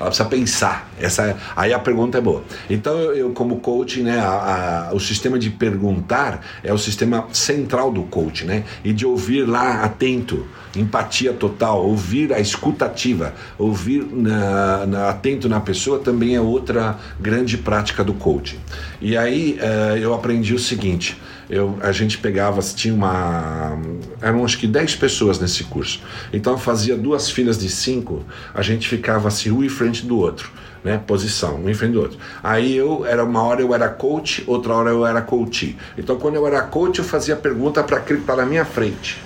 Ela precisa pensar. Essa, aí a pergunta é boa. Então, eu, eu como coach, né, a, a, o sistema de perguntar é o sistema central do coach, né? E de ouvir lá atento, empatia total, ouvir a escutativa, ouvir na, na, atento na pessoa também é outra grande prática do coaching. E aí uh, eu aprendi o seguinte: eu, a gente pegava, tinha uma. eram acho que 10 pessoas nesse curso. Então fazia duas filas de cinco, a gente ficava assim, um em frente do outro. Né, posição, um em frente do outro. Aí eu era uma hora eu era coach, outra hora eu era coach. Então quando eu era coach eu fazia pergunta para aquele que na minha frente.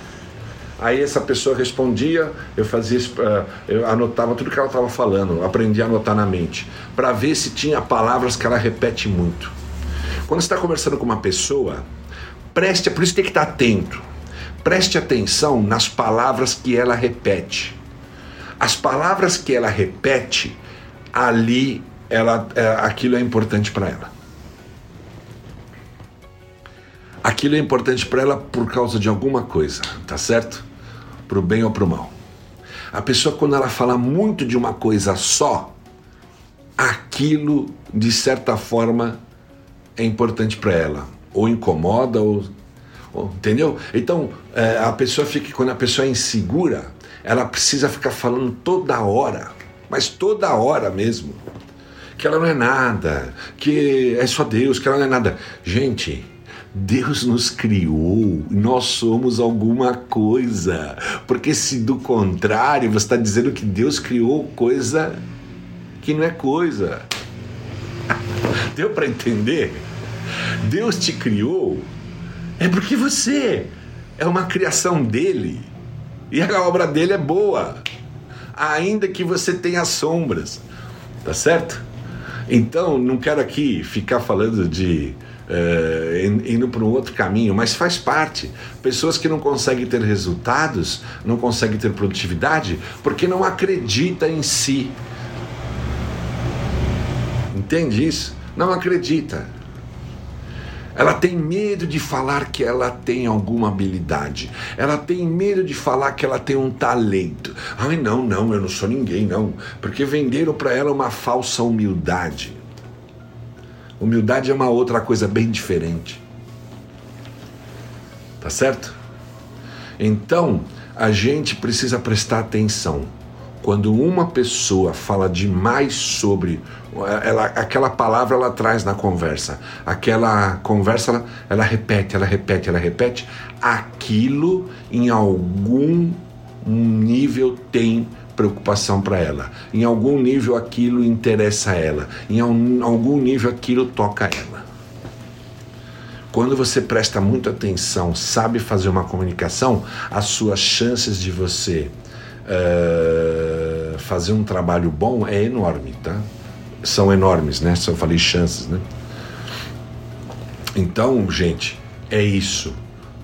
Aí essa pessoa respondia, eu fazia, eh, eu anotava tudo que ela estava falando, aprendi a anotar na mente, para ver se tinha palavras que ela repete muito. Quando você está conversando com uma pessoa, Preste, por isso tem que estar atento. Preste atenção nas palavras que ela repete. As palavras que ela repete, ali ela, é, aquilo é importante para ela. Aquilo é importante para ela por causa de alguma coisa, tá certo? Pro bem ou pro mal. A pessoa quando ela fala muito de uma coisa só, aquilo de certa forma é importante para ela ou incomoda, ou, ou entendeu? Então, é, a pessoa fica, quando a pessoa é insegura, ela precisa ficar falando toda hora, mas toda hora mesmo, que ela não é nada, que é só Deus, que ela não é nada. Gente, Deus nos criou, nós somos alguma coisa. Porque se do contrário você está dizendo que Deus criou coisa que não é coisa. Deu para entender? Deus te criou é porque você é uma criação dele e a obra dele é boa, ainda que você tenha sombras, tá certo? Então, não quero aqui ficar falando de uh, indo para um outro caminho, mas faz parte. Pessoas que não conseguem ter resultados, não conseguem ter produtividade, porque não acredita em si. Entende isso? Não acredita. Ela tem medo de falar que ela tem alguma habilidade. Ela tem medo de falar que ela tem um talento. Ai, não, não, eu não sou ninguém, não. Porque venderam para ela uma falsa humildade. Humildade é uma outra coisa bem diferente. Tá certo? Então, a gente precisa prestar atenção. Quando uma pessoa fala demais sobre ela, aquela palavra ela traz na conversa, aquela conversa ela, ela repete, ela repete, ela repete, aquilo em algum nível tem preocupação para ela. Em algum nível aquilo interessa a ela. Em algum nível aquilo toca ela. Quando você presta muita atenção, sabe fazer uma comunicação, as suas chances de você uh, fazer um trabalho bom é enorme, tá? São enormes, né? Só falei chances, né? Então, gente, é isso.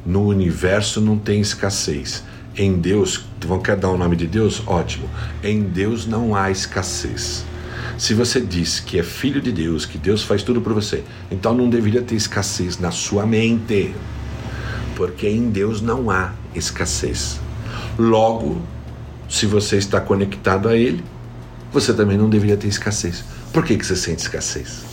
No universo não tem escassez. Em Deus, vão quer dar o nome de Deus? Ótimo. Em Deus não há escassez. Se você diz que é filho de Deus, que Deus faz tudo por você, então não deveria ter escassez na sua mente, porque em Deus não há escassez. Logo, se você está conectado a Ele, você também não deveria ter escassez. Por que, que você sente escassez?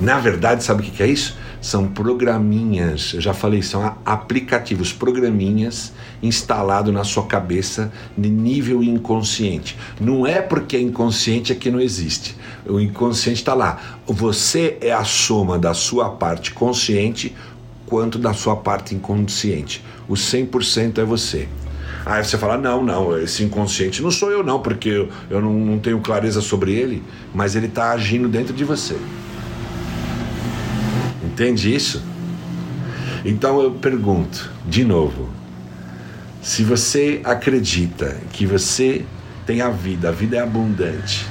Na verdade, sabe o que é isso? São programinhas, eu já falei, são aplicativos, programinhas instalados na sua cabeça de nível inconsciente. Não é porque é inconsciente é que não existe. O inconsciente está lá. Você é a soma da sua parte consciente quanto da sua parte inconsciente. O 100% é você. Aí você fala: não, não, esse inconsciente não sou eu, não, porque eu, não, não tenho clareza sobre ele, mas ele está agindo dentro de você. Entende isso? Então eu pergunto, de novo, se você acredita que você tem a vida, a vida é abundante,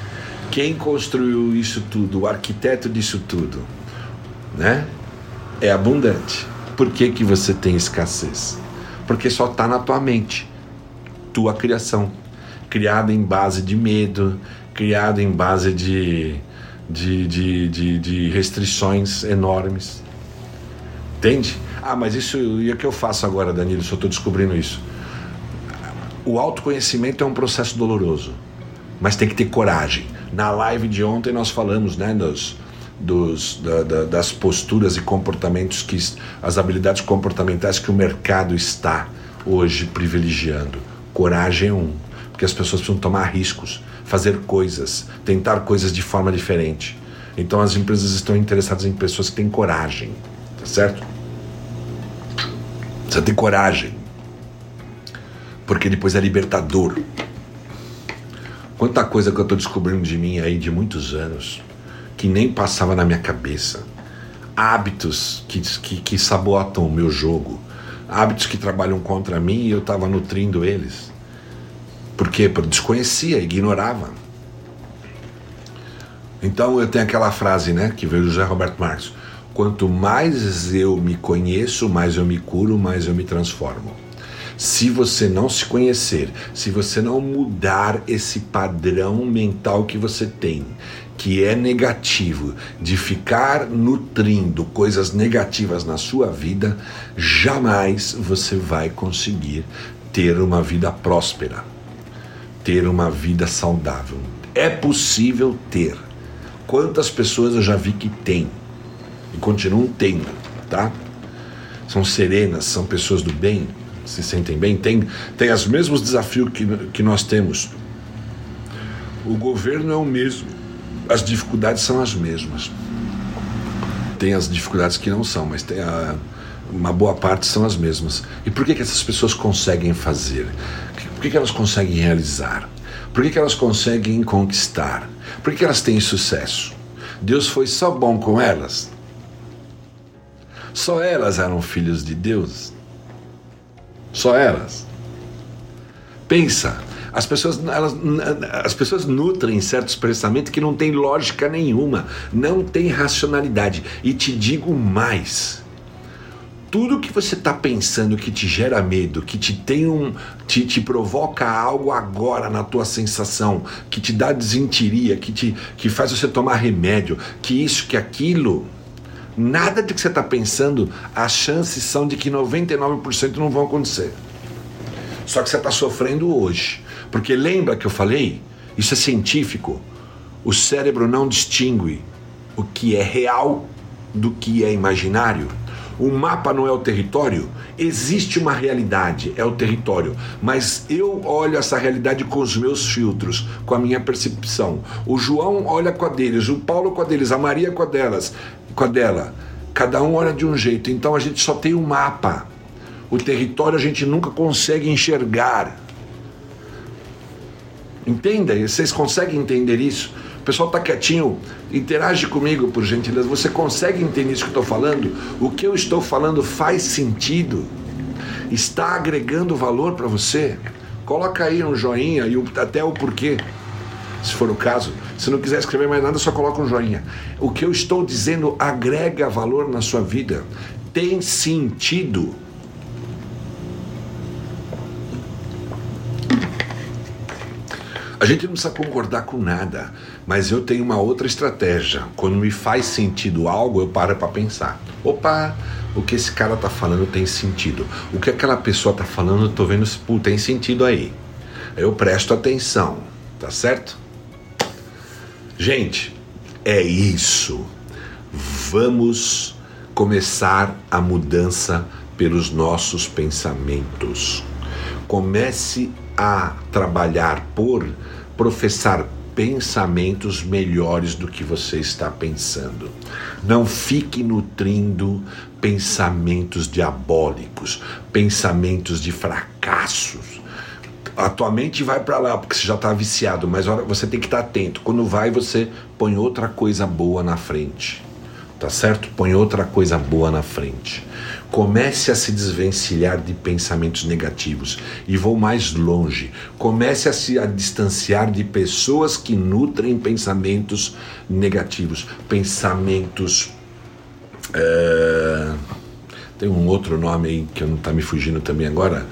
quem construiu isso tudo, o arquiteto disso tudo, né? É abundante. Por que, que você tem escassez? Porque só está na tua mente tua criação, criada em base de medo, criada em base de, de, de, de, de restrições enormes. Entende? Ah, mas isso e o que eu faço agora, Danilo? Só estou descobrindo isso. O autoconhecimento é um processo doloroso, mas tem que ter coragem. Na live de ontem nós falamos, né, dos, dos, da, da, das posturas e comportamentos que as habilidades comportamentais que o mercado está hoje privilegiando. Coragem é um, porque as pessoas precisam tomar riscos, fazer coisas, tentar coisas de forma diferente. Então as empresas estão interessadas em pessoas que têm coragem, tá certo? Precisa ter coragem, porque depois é libertador. Quanta coisa que eu estou descobrindo de mim aí de muitos anos, que nem passava na minha cabeça. Hábitos que, que, que sabotam o meu jogo hábitos que trabalham contra mim e eu estava nutrindo eles. Por quê? Porque desconhecia, ignorava. Então eu tenho aquela frase, né, que veio do José Roberto Marques: quanto mais eu me conheço, mais eu me curo, mais eu me transformo. Se você não se conhecer, se você não mudar esse padrão mental que você tem, que é negativo, de ficar nutrindo coisas negativas na sua vida, jamais você vai conseguir ter uma vida próspera, ter uma vida saudável. É possível ter. Quantas pessoas eu já vi que têm e continuam tendo, tá? São serenas, são pessoas do bem, se sentem bem, têm, têm os mesmos desafios que, que nós temos. O governo é o mesmo as dificuldades são as mesmas. Tem as dificuldades que não são, mas tem a, uma boa parte são as mesmas. E por que, que essas pessoas conseguem fazer? Por que, que elas conseguem realizar? Por que, que elas conseguem conquistar? Por que, que elas têm sucesso? Deus foi só bom com elas? Só elas eram filhos de Deus? Só elas? Pensa, as pessoas, elas, as pessoas nutrem certos pensamentos que não tem lógica nenhuma, não tem racionalidade. E te digo mais: tudo que você está pensando que te gera medo, que te tem um, te, te provoca algo agora na tua sensação, que te dá desentiria, que te que faz você tomar remédio, que isso, que aquilo, nada do que você está pensando, as chances são de que 99% não vão acontecer. Só que você está sofrendo hoje, porque lembra que eu falei? Isso é científico. O cérebro não distingue o que é real do que é imaginário. O mapa não é o território, existe uma realidade, é o território, mas eu olho essa realidade com os meus filtros, com a minha percepção. O João olha com a deles, o Paulo com a deles, a Maria com a delas, com a dela. Cada um olha de um jeito, então a gente só tem um mapa. O território a gente nunca consegue enxergar. Entenda? Vocês conseguem entender isso? O pessoal está quietinho, interage comigo, por gentileza. Você consegue entender isso que eu estou falando? O que eu estou falando faz sentido? Está agregando valor para você? Coloca aí um joinha e até o porquê, se for o caso. Se não quiser escrever mais nada, só coloca um joinha. O que eu estou dizendo agrega valor na sua vida. Tem sentido. A gente não precisa concordar com nada, mas eu tenho uma outra estratégia. Quando me faz sentido algo, eu paro para pensar. Opa, o que esse cara tá falando tem sentido. O que aquela pessoa tá falando, eu tô vendo se tem sentido aí. Eu presto atenção, tá certo? Gente, é isso. Vamos começar a mudança pelos nossos pensamentos. Comece a trabalhar por professar pensamentos melhores do que você está pensando. Não fique nutrindo pensamentos diabólicos, pensamentos de fracassos. A tua mente vai para lá porque você já está viciado, mas você tem que estar atento. Quando vai, você põe outra coisa boa na frente. Tá certo? Põe outra coisa boa na frente. Comece a se desvencilhar de pensamentos negativos e vou mais longe. Comece a se a distanciar de pessoas que nutrem pensamentos negativos, pensamentos. É... Tem um outro nome aí que não está me fugindo também agora.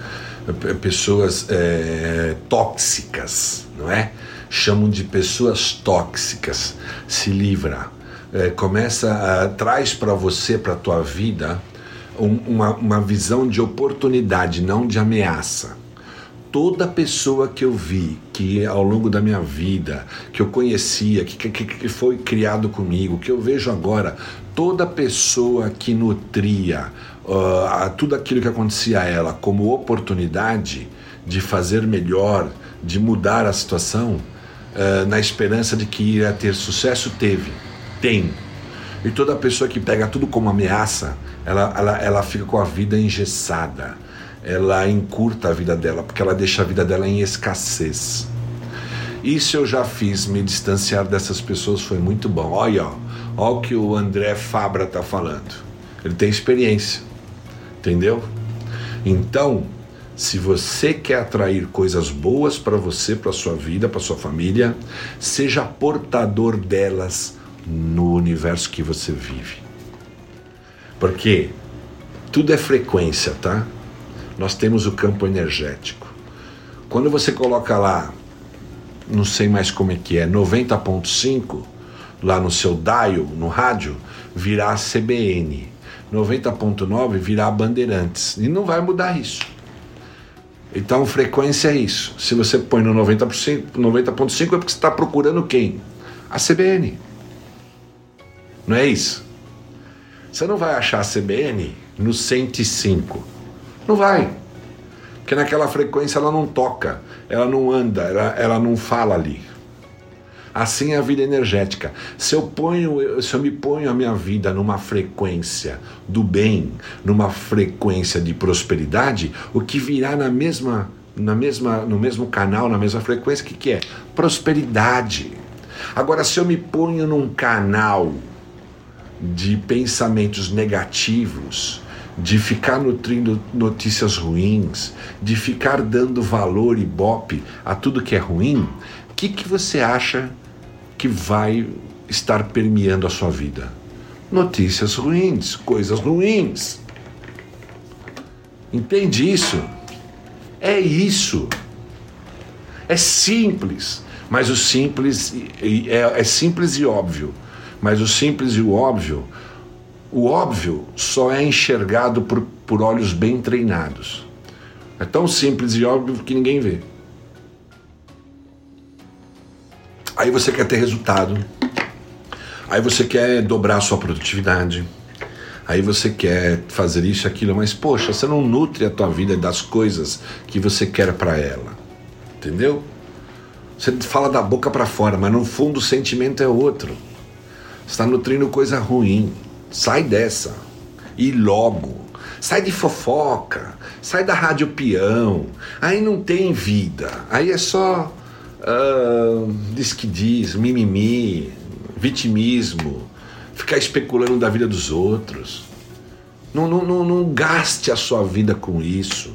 Pessoas é... tóxicas, não é? Chamam de pessoas tóxicas. Se livra. É, começa a traz para você, para tua vida, um, uma, uma visão de oportunidade, não de ameaça. Toda pessoa que eu vi, que ao longo da minha vida, que eu conhecia, que, que, que foi criado comigo, que eu vejo agora, toda pessoa que nutria uh, tudo aquilo que acontecia a ela como oportunidade de fazer melhor, de mudar a situação, uh, na esperança de que ia ter sucesso, teve, tem. E toda pessoa que pega tudo como ameaça, ela, ela, ela fica com a vida engessada, ela encurta a vida dela, porque ela deixa a vida dela em escassez. Isso eu já fiz, me distanciar dessas pessoas foi muito bom. Olha, olha o que o André Fabra está falando. Ele tem experiência, entendeu? Então, se você quer atrair coisas boas para você, para sua vida, para sua família, seja portador delas no universo que você vive. Porque tudo é frequência, tá? Nós temos o campo energético. Quando você coloca lá, não sei mais como é que é, 90.5, lá no seu dial, no rádio, virá CBN. 90.9 virá Bandeirantes. E não vai mudar isso. Então, frequência é isso. Se você põe no 90.5 90 é porque você está procurando quem? A CBN. Não é isso? Você não vai achar a CBN no 105. Não vai. Porque naquela frequência ela não toca, ela não anda, ela, ela não fala ali. Assim é a vida energética. Se eu ponho, se eu me ponho a minha vida numa frequência do bem, numa frequência de prosperidade, o que virá na mesma, na mesma, no mesmo canal, na mesma frequência, o que, que é? Prosperidade. Agora, se eu me ponho num canal de pensamentos negativos, de ficar nutrindo notícias ruins, de ficar dando valor e bope a tudo que é ruim, o que, que você acha que vai estar permeando a sua vida? Notícias ruins, coisas ruins. Entende isso? É isso. É simples, mas o simples é, é simples e óbvio. Mas o simples e o óbvio, o óbvio só é enxergado por, por olhos bem treinados. É tão simples e óbvio que ninguém vê. Aí você quer ter resultado. Aí você quer dobrar a sua produtividade. Aí você quer fazer isso aquilo, mas poxa, você não nutre a tua vida das coisas que você quer para ela. Entendeu? Você fala da boca para fora, mas no fundo o sentimento é outro. Está nutrindo coisa ruim. Sai dessa. E logo. Sai de fofoca. Sai da rádio peão. Aí não tem vida. Aí é só. Uh, diz que diz, mimimi, vitimismo, ficar especulando da vida dos outros. Não, não, não, não gaste a sua vida com isso.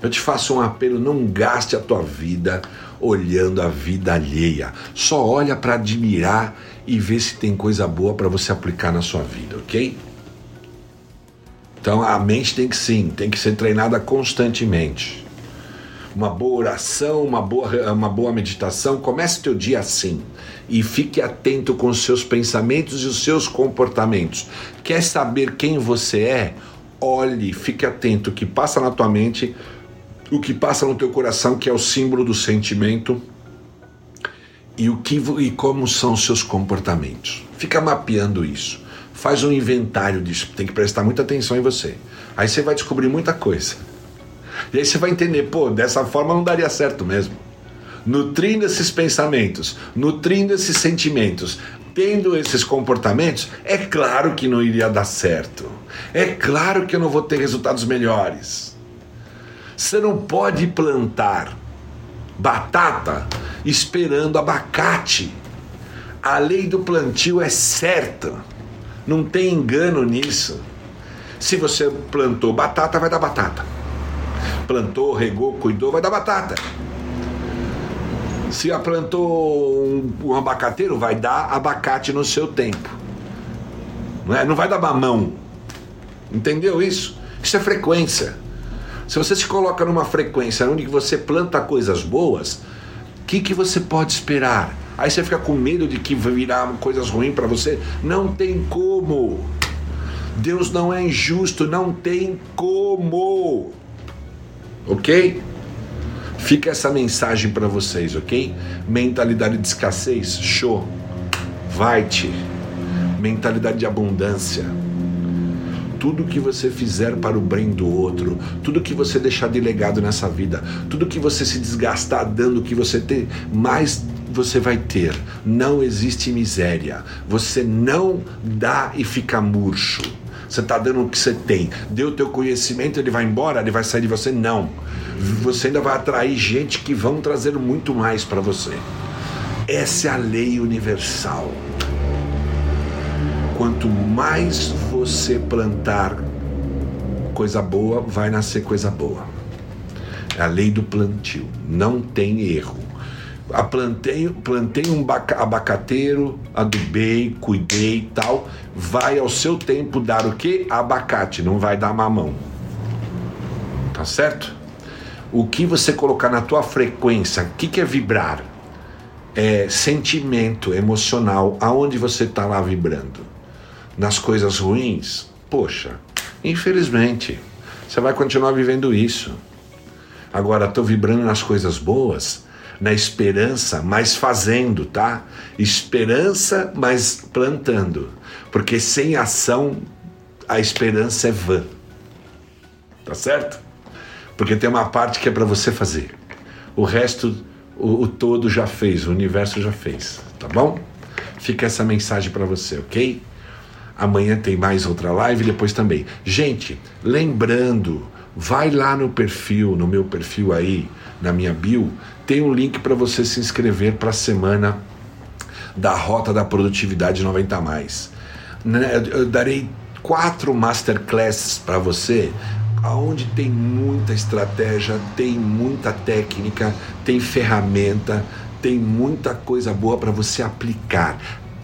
Eu te faço um apelo: não gaste a tua vida olhando a vida alheia. Só olha para admirar e ver se tem coisa boa para você aplicar na sua vida, ok? Então a mente tem que sim, tem que ser treinada constantemente. Uma boa oração, uma boa, uma boa meditação, comece teu dia assim e fique atento com os seus pensamentos e os seus comportamentos. Quer saber quem você é? Olhe, fique atento o que passa na tua mente, o que passa no teu coração, que é o símbolo do sentimento e o que e como são os seus comportamentos. Fica mapeando isso. Faz um inventário disso. Tem que prestar muita atenção em você. Aí você vai descobrir muita coisa. E aí você vai entender, pô, dessa forma não daria certo mesmo. Nutrindo esses pensamentos, nutrindo esses sentimentos, tendo esses comportamentos, é claro que não iria dar certo. É claro que eu não vou ter resultados melhores. Você não pode plantar batata esperando abacate. A lei do plantio é certa. Não tem engano nisso. Se você plantou batata, vai dar batata. Plantou, regou, cuidou, vai dar batata. Se plantou um, um abacateiro, vai dar abacate no seu tempo. Não, é? não vai dar mamão. Entendeu isso? Isso é frequência. Se você se coloca numa frequência onde você planta coisas boas, o que, que você pode esperar? Aí você fica com medo de que virar coisas ruins para você? Não tem como. Deus não é injusto, não tem como. Ok? Fica essa mensagem para vocês, ok? Mentalidade de escassez, show. Vai-te. Mentalidade de abundância tudo que você fizer para o bem do outro, tudo que você deixar de legado nessa vida, tudo que você se desgastar dando que você tem, mais você vai ter. Não existe miséria. Você não dá e fica murcho. Você está dando o que você tem. Deu o teu conhecimento, ele vai embora, ele vai sair de você? Não. Você ainda vai atrair gente que vão trazer muito mais para você. Essa é a lei universal. Quanto mais você plantar coisa boa, vai nascer coisa boa. É a lei do plantio. Não tem erro. A plantei, plantei um abacateiro, adubei, cuidei e tal. Vai ao seu tempo dar o que? Abacate, não vai dar mamão. Tá certo? O que você colocar na tua frequência, o que, que é vibrar? É sentimento emocional, aonde você está lá vibrando nas coisas ruins, poxa, infelizmente, você vai continuar vivendo isso. Agora, estou vibrando nas coisas boas, na esperança, mas fazendo, tá? Esperança, mas plantando. Porque sem ação, a esperança é vã. Tá certo? Porque tem uma parte que é para você fazer. O resto, o, o todo já fez, o universo já fez. Tá bom? Fica essa mensagem para você, ok? Amanhã tem mais outra live, depois também. Gente, lembrando, vai lá no perfil, no meu perfil aí, na minha bio, tem um link para você se inscrever para a semana da Rota da Produtividade 90 mais. Né, eu darei quatro masterclasses para você, aonde tem muita estratégia, tem muita técnica, tem ferramenta, tem muita coisa boa para você aplicar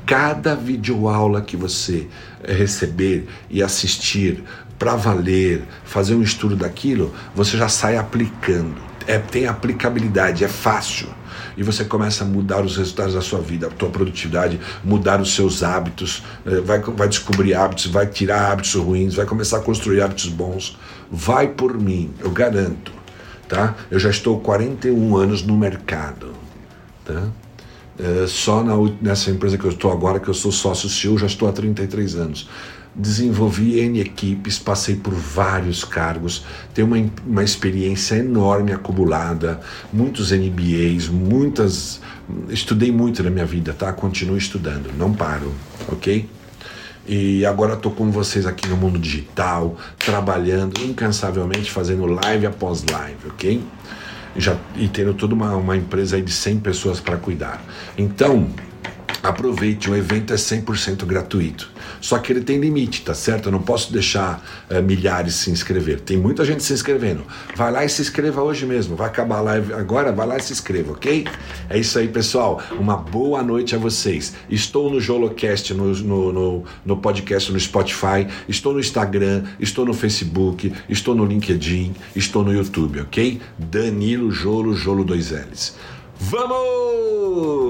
cada videoaula que você receber e assistir para valer, fazer um estudo daquilo, você já sai aplicando. É, tem aplicabilidade, é fácil. E você começa a mudar os resultados da sua vida, a tua produtividade, mudar os seus hábitos, eh, vai, vai descobrir hábitos, vai tirar hábitos ruins, vai começar a construir hábitos bons. Vai por mim, eu garanto. Tá? Eu já estou 41 anos no mercado. Tá? É, só na, nessa empresa que eu estou agora, que eu sou sócio CEO, já estou há 33 anos desenvolvi N equipes, passei por vários cargos, tenho uma, uma experiência enorme acumulada, muitos MBAs, muitas. Estudei muito na minha vida, tá? Continuo estudando, não paro, ok? E agora estou com vocês aqui no mundo digital, trabalhando incansavelmente, fazendo live após live, ok? Já, e tendo toda uma, uma empresa aí de 100 pessoas para cuidar. Então, aproveite, o evento é 100% gratuito. Só que ele tem limite, tá certo? Eu não posso deixar uh, milhares se inscrever. Tem muita gente se inscrevendo. Vai lá e se inscreva hoje mesmo. Vai acabar a live agora, vai lá e se inscreva, ok? É isso aí, pessoal. Uma boa noite a vocês. Estou no Jolocast, no, no, no, no podcast no Spotify, estou no Instagram, estou no Facebook, estou no LinkedIn, estou no YouTube, ok? Danilo Jolo, Jolo 2Ls. Vamos!